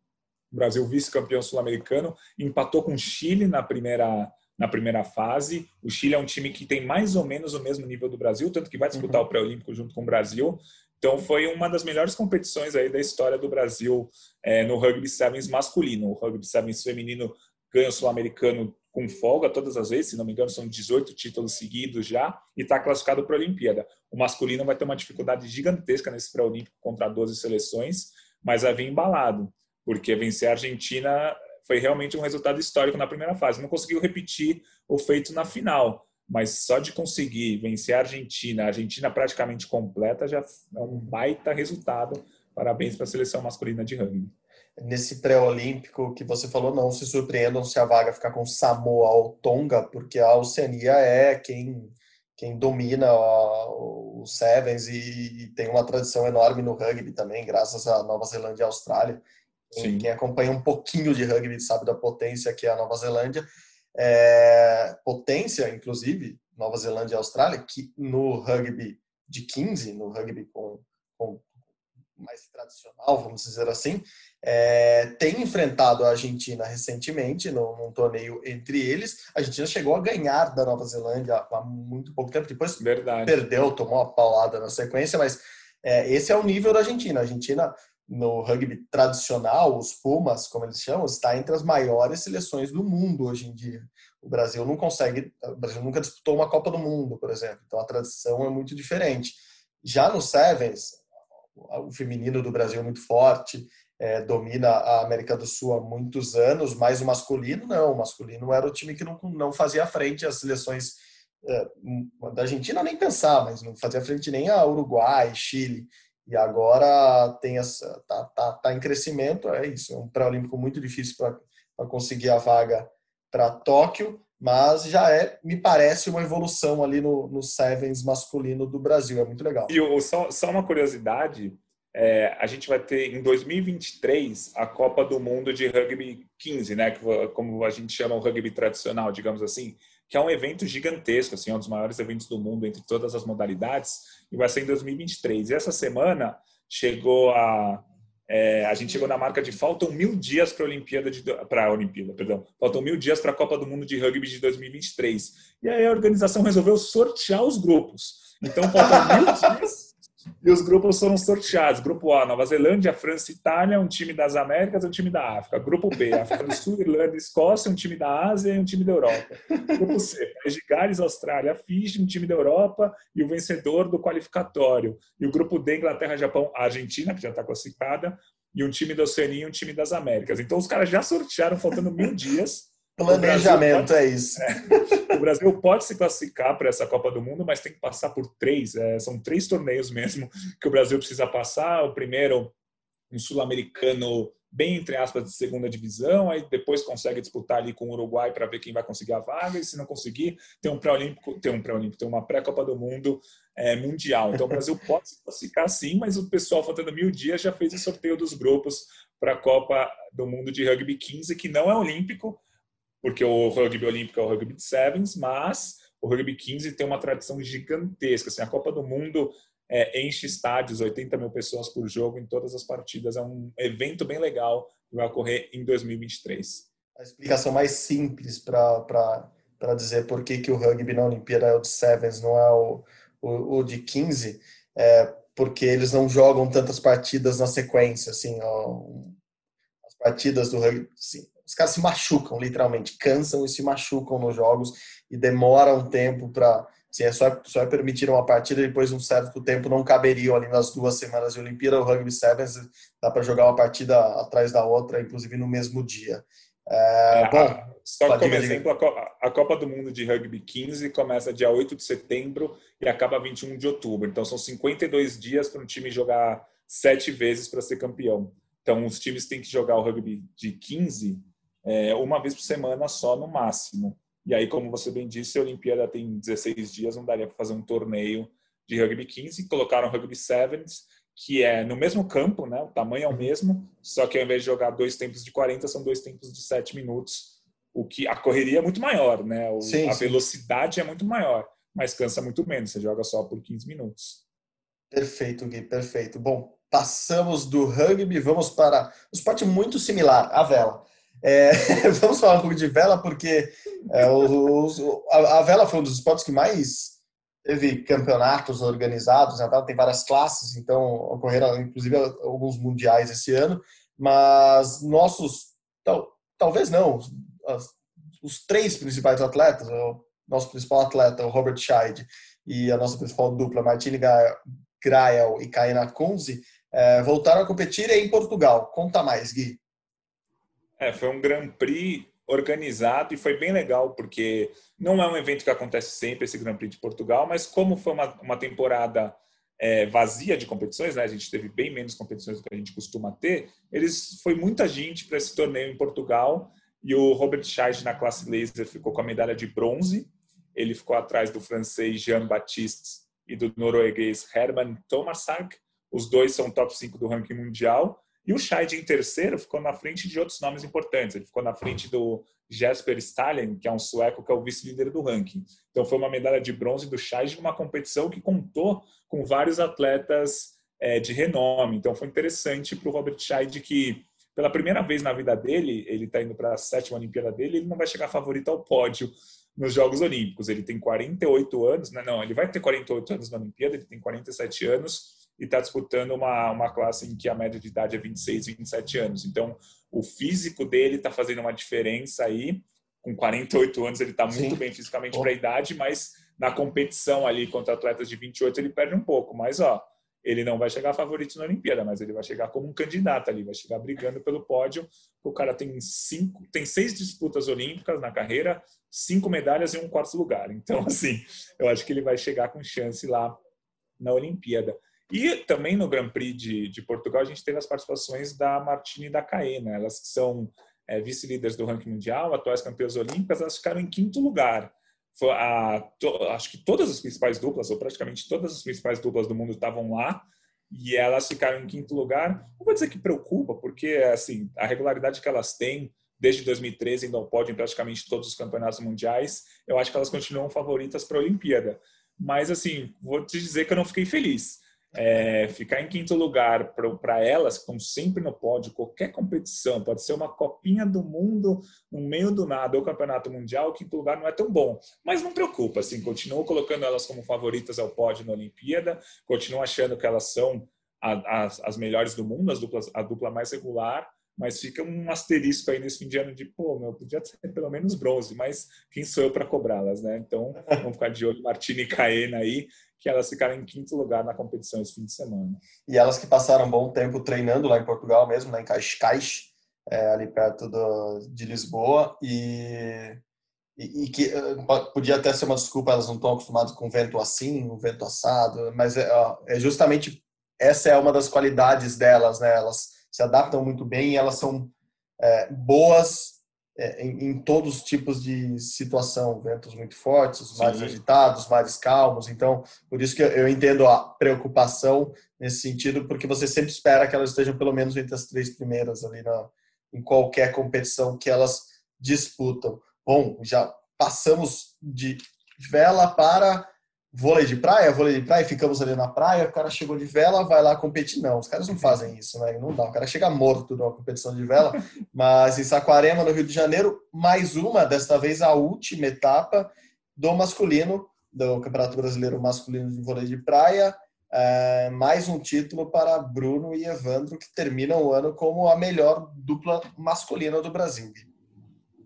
Brasil vice-campeão sul-americano, empatou com o Chile na primeira na primeira fase. O Chile é um time que tem mais ou menos o mesmo nível do Brasil, tanto que vai disputar uhum. o pré-olímpico junto com o Brasil. Então foi uma das melhores competições aí da história do Brasil é, no rugby sevens masculino. O rugby sevens feminino ganha o sul-americano com folga todas as vezes, se não me engano, são 18 títulos seguidos já, e está classificado para a Olimpíada. O masculino vai ter uma dificuldade gigantesca nesse pré-olímpico contra 12 seleções, mas vai vir embalado, porque vencer a Argentina foi realmente um resultado histórico na primeira fase. Não conseguiu repetir o feito na final, mas só de conseguir vencer a Argentina, a Argentina praticamente completa, já é um baita resultado. Parabéns para a seleção masculina de rugby. Nesse pré-olímpico que você falou, não se surpreendam se a vaga ficar com Samoa ou Tonga, porque a Oceania é quem quem domina o Sevens e, tem uma tradição enorme no rugby também, graças à Nova Zelândia e Austrália. Quem, quem, acompanha um pouquinho de rugby sabe da potência que é a Nova Zelândia. É, potência, inclusive, Nova Zelândia e Austrália, que no rugby de 15, no rugby com, com mais tradicional, vamos dizer assim, é, tem enfrentado a Argentina recentemente num, num, torneio entre eles. A Argentina chegou a ganhar da Nova Zelândia há muito pouco tempo, depois Verdade. perdeu, tomou uma paulada na sequência, mas é, esse é o nível da Argentina. A Argentina, no rugby tradicional, os Pumas, como eles chamam, está entre as maiores seleções do mundo hoje em dia. O Brasil não consegue, o Brasil nunca disputou uma Copa do Mundo, por exemplo, então a tradição é muito diferente. Já no Sevens, o feminino do Brasil é muito forte, é, domina a América do Sul há muitos anos, mas o masculino não. O masculino era o time que não, não fazia frente às seleções é, da Argentina, nem pensar, mas não fazia frente nem a Uruguai, Chile. E agora tem essa, tá, tá, tá em crescimento, é isso. É um pré-olímpico muito difícil para conseguir a vaga para Tóquio, mas já é, me parece, uma evolução ali no, no Sevens masculino do Brasil. É muito legal. E só, só uma curiosidade: é, a gente vai ter em 2023 a Copa do Mundo de Rugby 15, né? Como a gente chama o rugby tradicional, digamos assim, que é um evento gigantesco, assim, é um dos maiores eventos do mundo entre todas as modalidades, e vai ser em 2023. E essa semana chegou a é, a gente chegou na marca de faltam mil dias para a Olimpíada para a Olimpíada, perdão, faltam mil dias para a Copa do Mundo de Rugby de 2023. E aí a organização resolveu sortear os grupos. Então faltam mil *laughs* dias e os grupos foram sorteados. Grupo A, Nova Zelândia, França e Itália, um time das Américas e um time da África. Grupo B, África do *laughs* Sul, Irlanda e Escócia, um time da Ásia e um time da Europa. Grupo C, País de Gales, Austrália, Fiji, um time da Europa e o vencedor do qualificatório. E o grupo D, Inglaterra, Japão, Argentina, que já está classificada, e um time da Oceania e um time das Américas. Então os caras já sortearam, faltando mil dias. Planejamento, pode, é isso. É, o Brasil pode se classificar para essa Copa do Mundo, mas tem que passar por três. É, são três torneios mesmo que o Brasil precisa passar. O primeiro, um sul-americano bem, entre aspas, de segunda divisão, aí depois consegue disputar ali com o Uruguai para ver quem vai conseguir a vaga, e se não conseguir, tem um pré-olímpico, tem um pré-olímpico, tem uma pré-copa do mundo é, mundial. Então o Brasil *laughs* pode se classificar sim, mas o pessoal faltando mil dias já fez o sorteio dos grupos para a Copa do Mundo de Rugby 15, que não é olímpico, porque o rugby olímpico é o rugby de sevens, mas o rugby 15 tem uma tradição gigantesca. Assim, a Copa do Mundo é, enche estádios, 80 mil pessoas por jogo em todas as partidas. É um evento bem legal que vai ocorrer em 2023. A explicação mais simples para dizer por que, que o rugby na Olimpíada é o de sevens, não é o, o, o de 15, é porque eles não jogam tantas partidas na sequência. Assim, ó, as partidas do rugby, assim, os caras se machucam, literalmente, cansam e se machucam nos jogos e demora um tempo para. Assim, é só, só é permitir uma partida e depois de um certo tempo não caberiam ali nas duas semanas de Olimpíada. O Rugby Sevens dá para jogar uma partida atrás da outra, inclusive no mesmo dia. É, é, bom, só como exemplo, a Copa do Mundo de Rugby 15 começa dia 8 de setembro e acaba 21 de outubro. Então são 52 dias para um time jogar sete vezes para ser campeão. Então os times têm que jogar o rugby de 15 é, uma vez por semana só no máximo. E aí, como você bem disse, a Olimpíada tem 16 dias, não daria para fazer um torneio de rugby 15. Colocaram rugby sevens, que é no mesmo campo, né? O tamanho é o mesmo, só que ao invés de jogar dois tempos de 40, são dois tempos de 7 minutos. O que a correria é muito maior, né? O, sim, a sim. velocidade é muito maior, mas cansa muito menos. Você joga só por 15 minutos. Perfeito, Gui, perfeito. Bom, passamos do rugby, vamos para um esporte muito similar, a vela. É, *laughs* vamos falar um pouco de vela, porque é, o, a, a, vela foi um dos esportes que mais teve campeonatos organizados, né? tem várias classes, então ocorreram inclusive alguns mundiais esse ano, mas nossos, tal, talvez não, os, os três principais atletas, o nosso principal atleta, o Robert Scheid, e a nossa principal dupla, Martine Grael e Kaina Kunze, é, voltaram a competir em Portugal. Conta mais, Gui. É, foi um Grand Prix organizado e foi bem legal, porque não é um evento que acontece sempre, esse Grand Prix de Portugal, mas como foi uma, uma temporada é, vazia de competições, né? a gente teve bem menos competições do que a gente costuma ter, eles foi muita gente para esse torneio em Portugal e o Robert Scheid na classe laser ficou com a medalha de bronze, ele ficou atrás do francês Jean Baptiste e do norueguês Herman Thomasak, os dois são top 5 do ranking mundial, e o Scheid em terceiro ficou na frente de outros nomes importantes. Ele ficou na frente do Jesper Stalin, que é um sueco que é o vice-líder do ranking. Então foi uma medalha de bronze do Scheid numa competição que contou com vários atletas é, de renome. Então foi interessante para o Robert Scheid que pela primeira vez na vida dele, ele está indo para a sétima Olimpíada dele, ele não vai chegar favorito ao pódio nos Jogos Olímpicos. Ele tem 48 anos, né? não, ele vai ter 48 anos na Olimpíada, ele tem 47 anos e está disputando uma, uma classe em que a média de idade é 26, 27 anos. Então, o físico dele está fazendo uma diferença aí. Com 48 anos, ele está muito bem fisicamente para a idade, mas na competição ali contra atletas de 28, ele perde um pouco. Mas, ó, ele não vai chegar favorito na Olimpíada, mas ele vai chegar como um candidato ali, vai chegar brigando pelo pódio. O cara tem cinco, tem seis disputas olímpicas na carreira, cinco medalhas e um quarto lugar. Então, *laughs* assim, eu acho que ele vai chegar com chance lá na Olimpíada. E também no Grand Prix de, de Portugal a gente teve as participações da Martini e da Caena, elas que são é, vice-líderes do ranking mundial, atuais campeãs olímpicas, elas ficaram em quinto lugar. A, to, acho que todas as principais duplas, ou praticamente todas as principais duplas do mundo estavam lá, e elas ficaram em quinto lugar. Não vou dizer que preocupa, porque assim a regularidade que elas têm desde 2013 ainda podem em praticamente todos os campeonatos mundiais, eu acho que elas continuam favoritas para a Olimpíada. Mas assim, vou te dizer que eu não fiquei feliz é, ficar em quinto lugar para elas, estão sempre no pódio, qualquer competição, pode ser uma copinha do mundo no meio do nada, ou campeonato mundial, quinto lugar não é tão bom. Mas não preocupa, assim, continuo colocando elas como favoritas ao pódio na Olimpíada, continuo achando que elas são as, as melhores do mundo, as duplas, a dupla mais regular, mas fica um asterisco aí nesse fim de ano de, pô, meu, podia ser pelo menos bronze, mas quem sou eu para cobrá-las, né? Então, *laughs* vamos ficar de olho, Martina e Caena aí, que elas ficaram em quinto lugar na competição esse fim de semana. E elas que passaram um bom tempo treinando lá em Portugal mesmo, né, em Cascais, é, ali perto do, de Lisboa, e, e, e, que uh, podia até ser uma desculpa, elas não estão acostumadas com vento assim, um vento assado, mas é, é justamente essa é uma das qualidades delas, né? Elas se adaptam muito bem e elas são é, boas é, em, em, todos os tipos de situação, ventos muito fortes, mais agitados, mais calmos. Então, por isso que eu entendo a preocupação nesse sentido, porque você sempre espera que elas estejam pelo menos entre as três primeiras ali na, em qualquer competição que elas disputam. Bom, já passamos de vela para vôlei de praia, vôlei de praia, ficamos ali na praia, o cara chegou de vela, vai lá competir. Não, os caras não fazem isso, né? Não dá. O cara chega morto numa competição de vela. *laughs* Mas em Saquarema, no Rio de Janeiro, mais uma, desta vez a última etapa do masculino, do Campeonato Brasileiro Masculino de Vôlei de Praia. É, mais um título para Bruno e Evandro, que terminam o ano como a melhor dupla masculina do Brasil.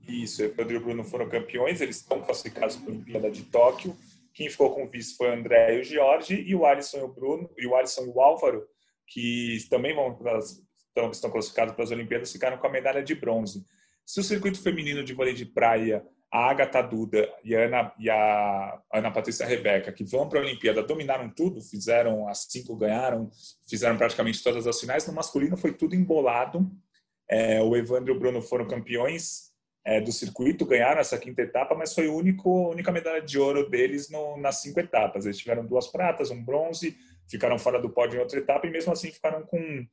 Isso, Evandro e Bruno foram campeões, eles estão classificados para a Olimpíada de Tóquio quem ficou com vice foi o André e o Jorge, e o Alisson e o Bruno, e o Alisson e o Álvaro, que também vão estão, estão classificados para as Olimpíadas, ficaram com a medalha de bronze. Se o circuito feminino de vôlei de praia, a Agatha Duda e a Ana, e a Ana Patrícia Rebeca, que vão para a Olimpíada, dominaram tudo, fizeram as cinco, ganharam, fizeram praticamente todas as finais. No masculino foi tudo embolado. É, o Evandro e o Bruno foram campeões é, do circuito, ganharam essa quinta etapa, mas foi a única medalha de ouro deles no, nas cinco etapas. Eles tiveram duas pratas, um bronze, ficaram fora do pódio em outra etapa e mesmo assim ficaram com,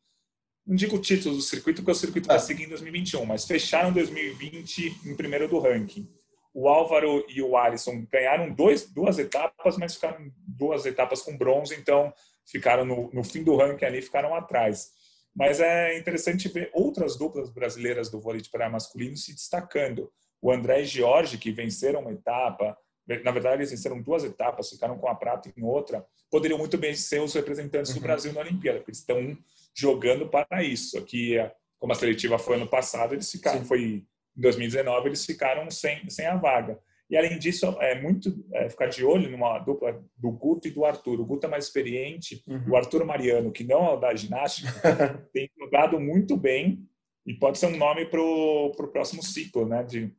não digo título do circuito, porque o circuito vai seguir em 2021, mas fecharam 2020 em primeiro do ranking. O Álvaro e o Alisson ganharam dois, duas etapas, mas ficaram duas etapas com bronze, então ficaram no, no fim do ranking ali, ficaram atrás. Mas é interessante ver outras duplas brasileiras do vôlei de praia masculino se destacando. O André e Jorge, que venceram uma etapa, na verdade eles venceram duas etapas, ficaram com a prata em outra, poderiam muito bem ser os representantes uhum. do Brasil na Olimpíada, porque estão jogando para isso. Aqui, como a seletiva foi ano passado, eles ficaram, Sim. foi em 2019, eles ficaram sem, sem a vaga. E além disso, é muito é, ficar de olho numa dupla do Guto e do Arthur. O Guto é mais experiente, uhum. o Arthur Mariano, que não é o da ginástica, *laughs* tem jogado muito bem E pode ser um nome para o próximo ciclo, né? De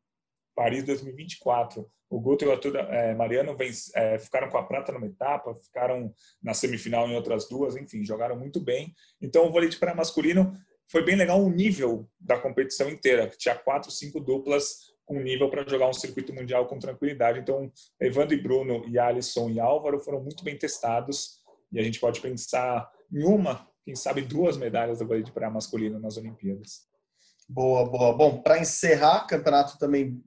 Paris 2024. O Guto e o Arthur é, Mariano é, ficaram com a prata numa etapa, ficaram na semifinal em outras duas, enfim, jogaram muito bem. Então, o vôlei de praia masculino foi bem legal o nível da competição inteira, que tinha quatro, cinco duplas com nível para jogar um circuito mundial com tranquilidade. Então, Evandro e Bruno, e Alisson e Álvaro foram muito bem testados e a gente pode pensar em uma, quem sabe duas medalhas do vôlei de praia masculino nas Olimpíadas. Boa, boa. Bom, para encerrar, campeonato também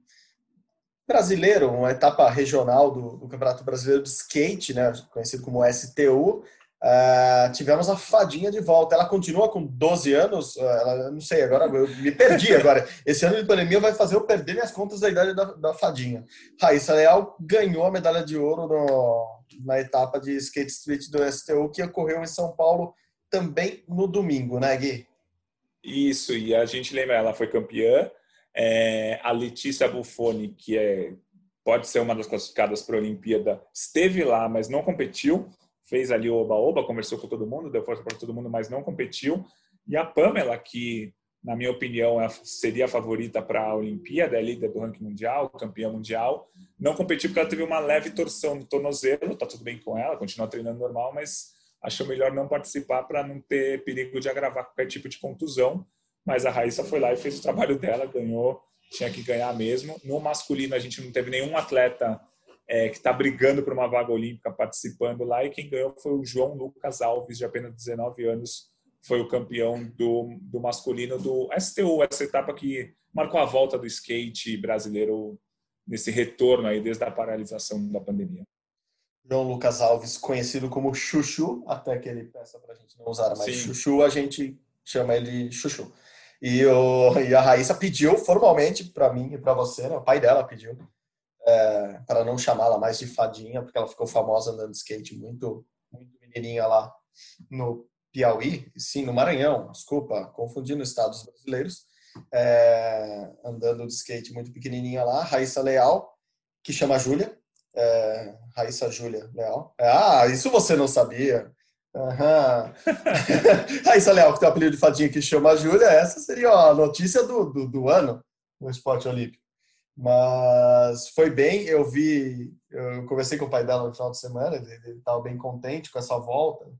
brasileiro, uma etapa regional do, do, Campeonato Brasileiro de Skate, né, conhecido como STU. Uh, ah, tivemos a Fadinha de volta. Ela continua com 12 anos, uh, ela, não sei, agora eu me perdi *laughs* agora. Esse ano de pandemia vai fazer eu perder minhas contas da idade da, da Fadinha. Raíssa Leal ganhou a medalha de ouro no, na etapa de Skate Street do STU, que ocorreu em São Paulo também no domingo, né, Gui? Isso, e a gente lembra, ela foi campeã, é, a Letícia Buffoni, que é, pode ser uma das classificadas para a Olimpíada, esteve lá, mas não competiu. Fez ali o oba-oba, conversou com todo mundo, deu força para todo mundo, mas não competiu. E a Pamela, que na minha opinião é seria a favorita para a Olimpíada, é líder do ranking mundial, campeã mundial, não competiu porque ela teve uma leve torção no tornozelo, tá tudo bem com ela, continua treinando normal, mas achou melhor não participar para não ter perigo de agravar qualquer tipo de contusão mas a Raíssa foi lá e fez o trabalho dela, ganhou, tinha que ganhar mesmo. No masculino, a gente não teve nenhum atleta é, que está brigando por uma vaga olímpica participando lá, e quem ganhou foi o João Lucas Alves, de apenas 19 anos, foi o campeão do, do masculino do STU, essa etapa que marcou a volta do skate brasileiro nesse retorno aí desde a paralisação da pandemia. João Lucas Alves, conhecido como Chuchu, até que ele peça para a gente não usar mais Sim. Chuchu, a gente chama ele Chuchu. E, o, e a Raíssa pediu formalmente para mim e para você, né? o pai dela pediu, é, para não chamá-la mais de fadinha, porque ela ficou famosa andando de skate muito, muito menininha lá no Piauí, sim, no Maranhão, desculpa, confundindo estados brasileiros, é, andando de skate muito pequenininha lá, Raíssa Leal, que chama Júlia, é, Raíssa Júlia Leal. Ah, isso você não sabia. Aham. *laughs* Raíssa Leal, que tem o apelido de fadinha que chama Júlia, essa seria a notícia do, do, do, ano no esporte olímpico. Mas foi bem, eu vi, eu conversei com o pai dela no final de semana, ele estava bem contente com essa volta.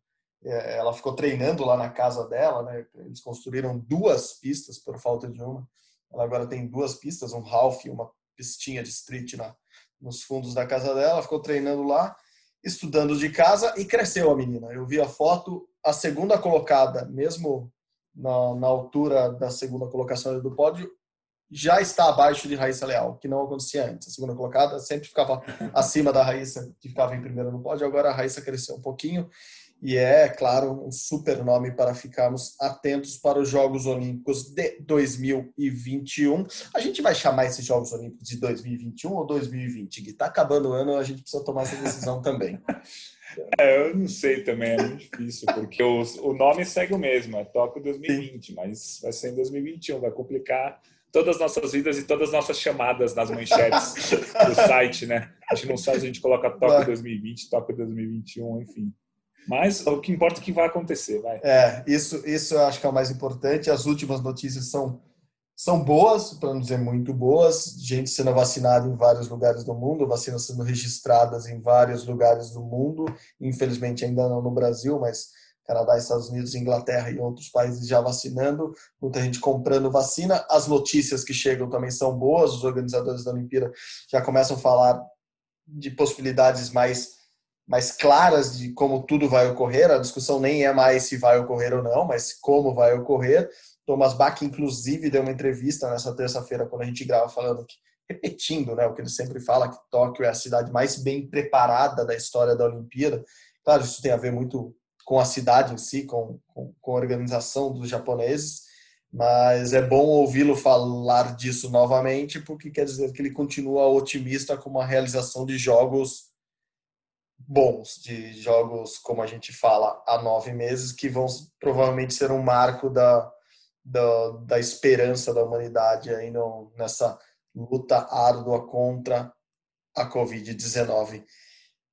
É, ela ficou treinando lá na casa dela, né? Eles construíram duas pistas por falta de uma. Ela agora tem duas pistas, um half e uma pistinha de street na, nos fundos da casa dela. Ficou treinando lá estudando de casa e cresceu a menina. Eu vi a foto, a segunda colocada, mesmo na, na altura da segunda colocação do pódio, já está abaixo de Raíssa Leal, que não acontecia antes. A segunda colocada sempre ficava *laughs* acima da Raíssa, que ficava em primeiro no pódio. Agora a Raíssa cresceu um pouquinho e é, claro, um super nome para ficarmos atentos para os Jogos Olímpicos de 2021. A gente vai chamar esses Jogos Olímpicos de 2021 ou 2020? Que está acabando o ano, a gente precisa tomar essa decisão *laughs* também. É, eu não sei também, é muito difícil, porque o, o nome segue o mesmo, é Tóquio 2020, Sim. mas vai ser em 2021, vai complicar todas as nossas vidas e todas as nossas chamadas nas manchetes *laughs* do site, né? A gente não sabe se a gente coloca Tóquio 2020, Tóquio 2021, enfim. Mas o que importa é que vai acontecer, vai. É, isso, isso eu acho que é o mais importante. As últimas notícias são, são boas, para não dizer muito boas. Gente sendo vacinada em vários lugares do mundo, vacinas sendo registradas em vários lugares do mundo. Infelizmente ainda não no Brasil, mas Canadá, Estados Unidos, Inglaterra e outros países já vacinando, muita gente comprando vacina. As notícias que chegam também são boas, os organizadores da Olimpíada já começam a falar de possibilidades mais mais claras de como tudo vai ocorrer. A discussão nem é mais se vai ocorrer ou não, mas como vai ocorrer. Thomas Bach, inclusive, deu uma entrevista nessa terça-feira, quando a gente grava, falando que, repetindo né, o que ele sempre fala, que Tóquio é a cidade mais bem preparada da história da Olimpíada. Claro, isso tem a ver muito com a cidade em si, com, com, com a organização dos japoneses, mas é bom ouvi-lo falar disso novamente, porque quer dizer que ele continua otimista com uma realização de jogos bons, de jogos, como a gente fala, há nove meses, que vão provavelmente ser um marco da, da, da esperança da humanidade aí no, nessa luta árdua contra a Covid-19.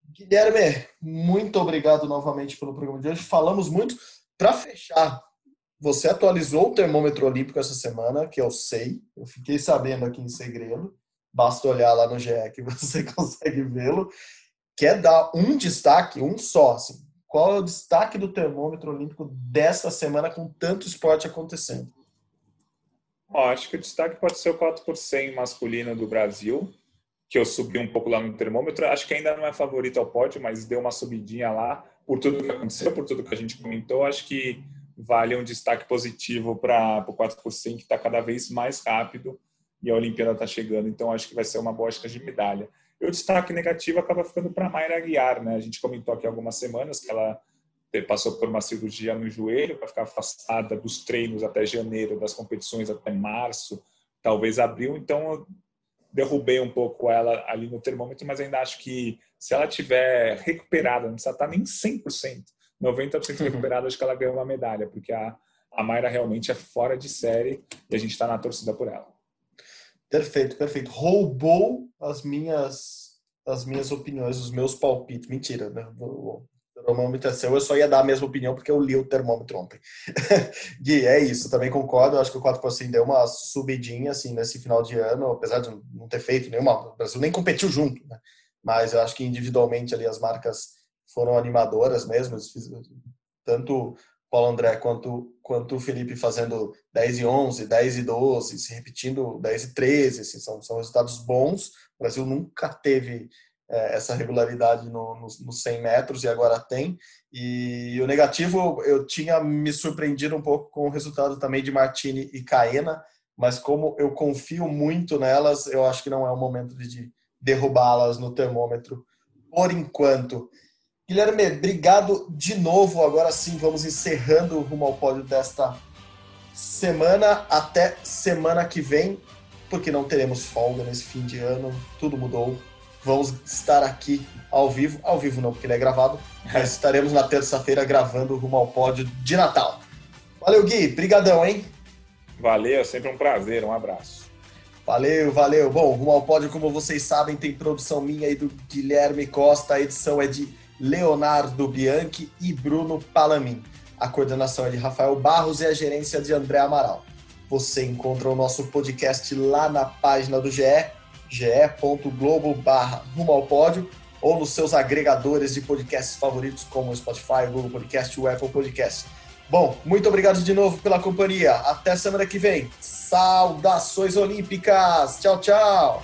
Guilherme, muito obrigado novamente pelo programa de hoje. Falamos muito. Para fechar você atualizou o termômetro olímpico essa semana, que eu sei, eu fiquei sabendo aqui em segredo. Basta olhar lá no GE que *laughs* você consegue vê-lo. Quer dar um destaque, um só, assim, qual é o destaque do termômetro olímpico desta semana com tanto esporte acontecendo? Acho que o destaque pode ser o 4 por 100 masculino do Brasil, que eu subi um pouco lá no termômetro. Acho que ainda não é favorito ao pódio, mas deu uma subidinha lá por tudo que aconteceu, por tudo que a gente comentou. Acho que vale um destaque positivo para o 4 por 100, que está cada vez mais rápido e a Olimpíada está chegando. Então, acho que vai ser uma boa de medalha. E o destaque negativo acaba ficando para Mayra Aguiar, né? A gente comentou aqui algumas semanas que ela passou por uma cirurgia no joelho para ficar afastada dos treinos até janeiro, das competições até março, talvez abril. Então, derrubei um pouco ela ali no termômetro, mas ainda acho que se ela tiver recuperada, não precisa estar nem 100%, 90% recuperada, acho que ela ganhou uma medalha, porque a, a Mayra realmente é fora de série e a gente está na torcida por ela. Perfeito, perfeito. Roubou as minhas as minhas opiniões, os meus palpites. Mentira, né? Termômetro é seu, eu só ia dar a mesma opinião porque eu li o termômetro ontem. *laughs* Gui, é isso, também concordo. Acho que o 4% deu uma subidinha assim nesse final de ano, apesar de não ter feito nenhuma. O Brasil nem competiu junto, né? Mas eu acho que individualmente ali as marcas foram animadoras mesmo. Tanto Paulo André quanto, quanto o Felipe fazendo 10 e 11, 10 e 12, se repetindo 10 e 13, assim, são, são resultados bons. O Brasil nunca teve é, essa regularidade nos no, no 100 metros e agora tem. E o negativo, eu tinha me surpreendido um pouco com o resultado também de Martini e Caena, mas como eu confio muito nelas, eu acho que não é o momento de derrubá-las no termômetro por enquanto. Guilherme, obrigado de novo. Agora sim, vamos encerrando o rumo ao pódio desta semana. Até semana que vem, porque não teremos folga nesse fim de ano. Tudo mudou. Vamos estar aqui ao vivo. Ao vivo não, porque ele é gravado. Mas estaremos na terça-feira gravando o rumo ao pódio de Natal. Valeu, Gui. Brigadão, hein? Valeu, sempre um prazer. Um abraço. Valeu, valeu. Bom, Rumo ao Pódio, como vocês sabem, tem produção minha e do Guilherme Costa. A edição é de Leonardo Bianchi e Bruno Palamin. A coordenação é de Rafael Barros e a gerência de André Amaral. Você encontra o nosso podcast lá na página do GE, ge.globo barra rumo ao pódio, ou nos seus agregadores de podcasts favoritos, como o Spotify, o Google Podcast o Apple Podcast. Bom, muito obrigado de novo pela companhia. Até semana que vem. Saudações olímpicas. Tchau, tchau.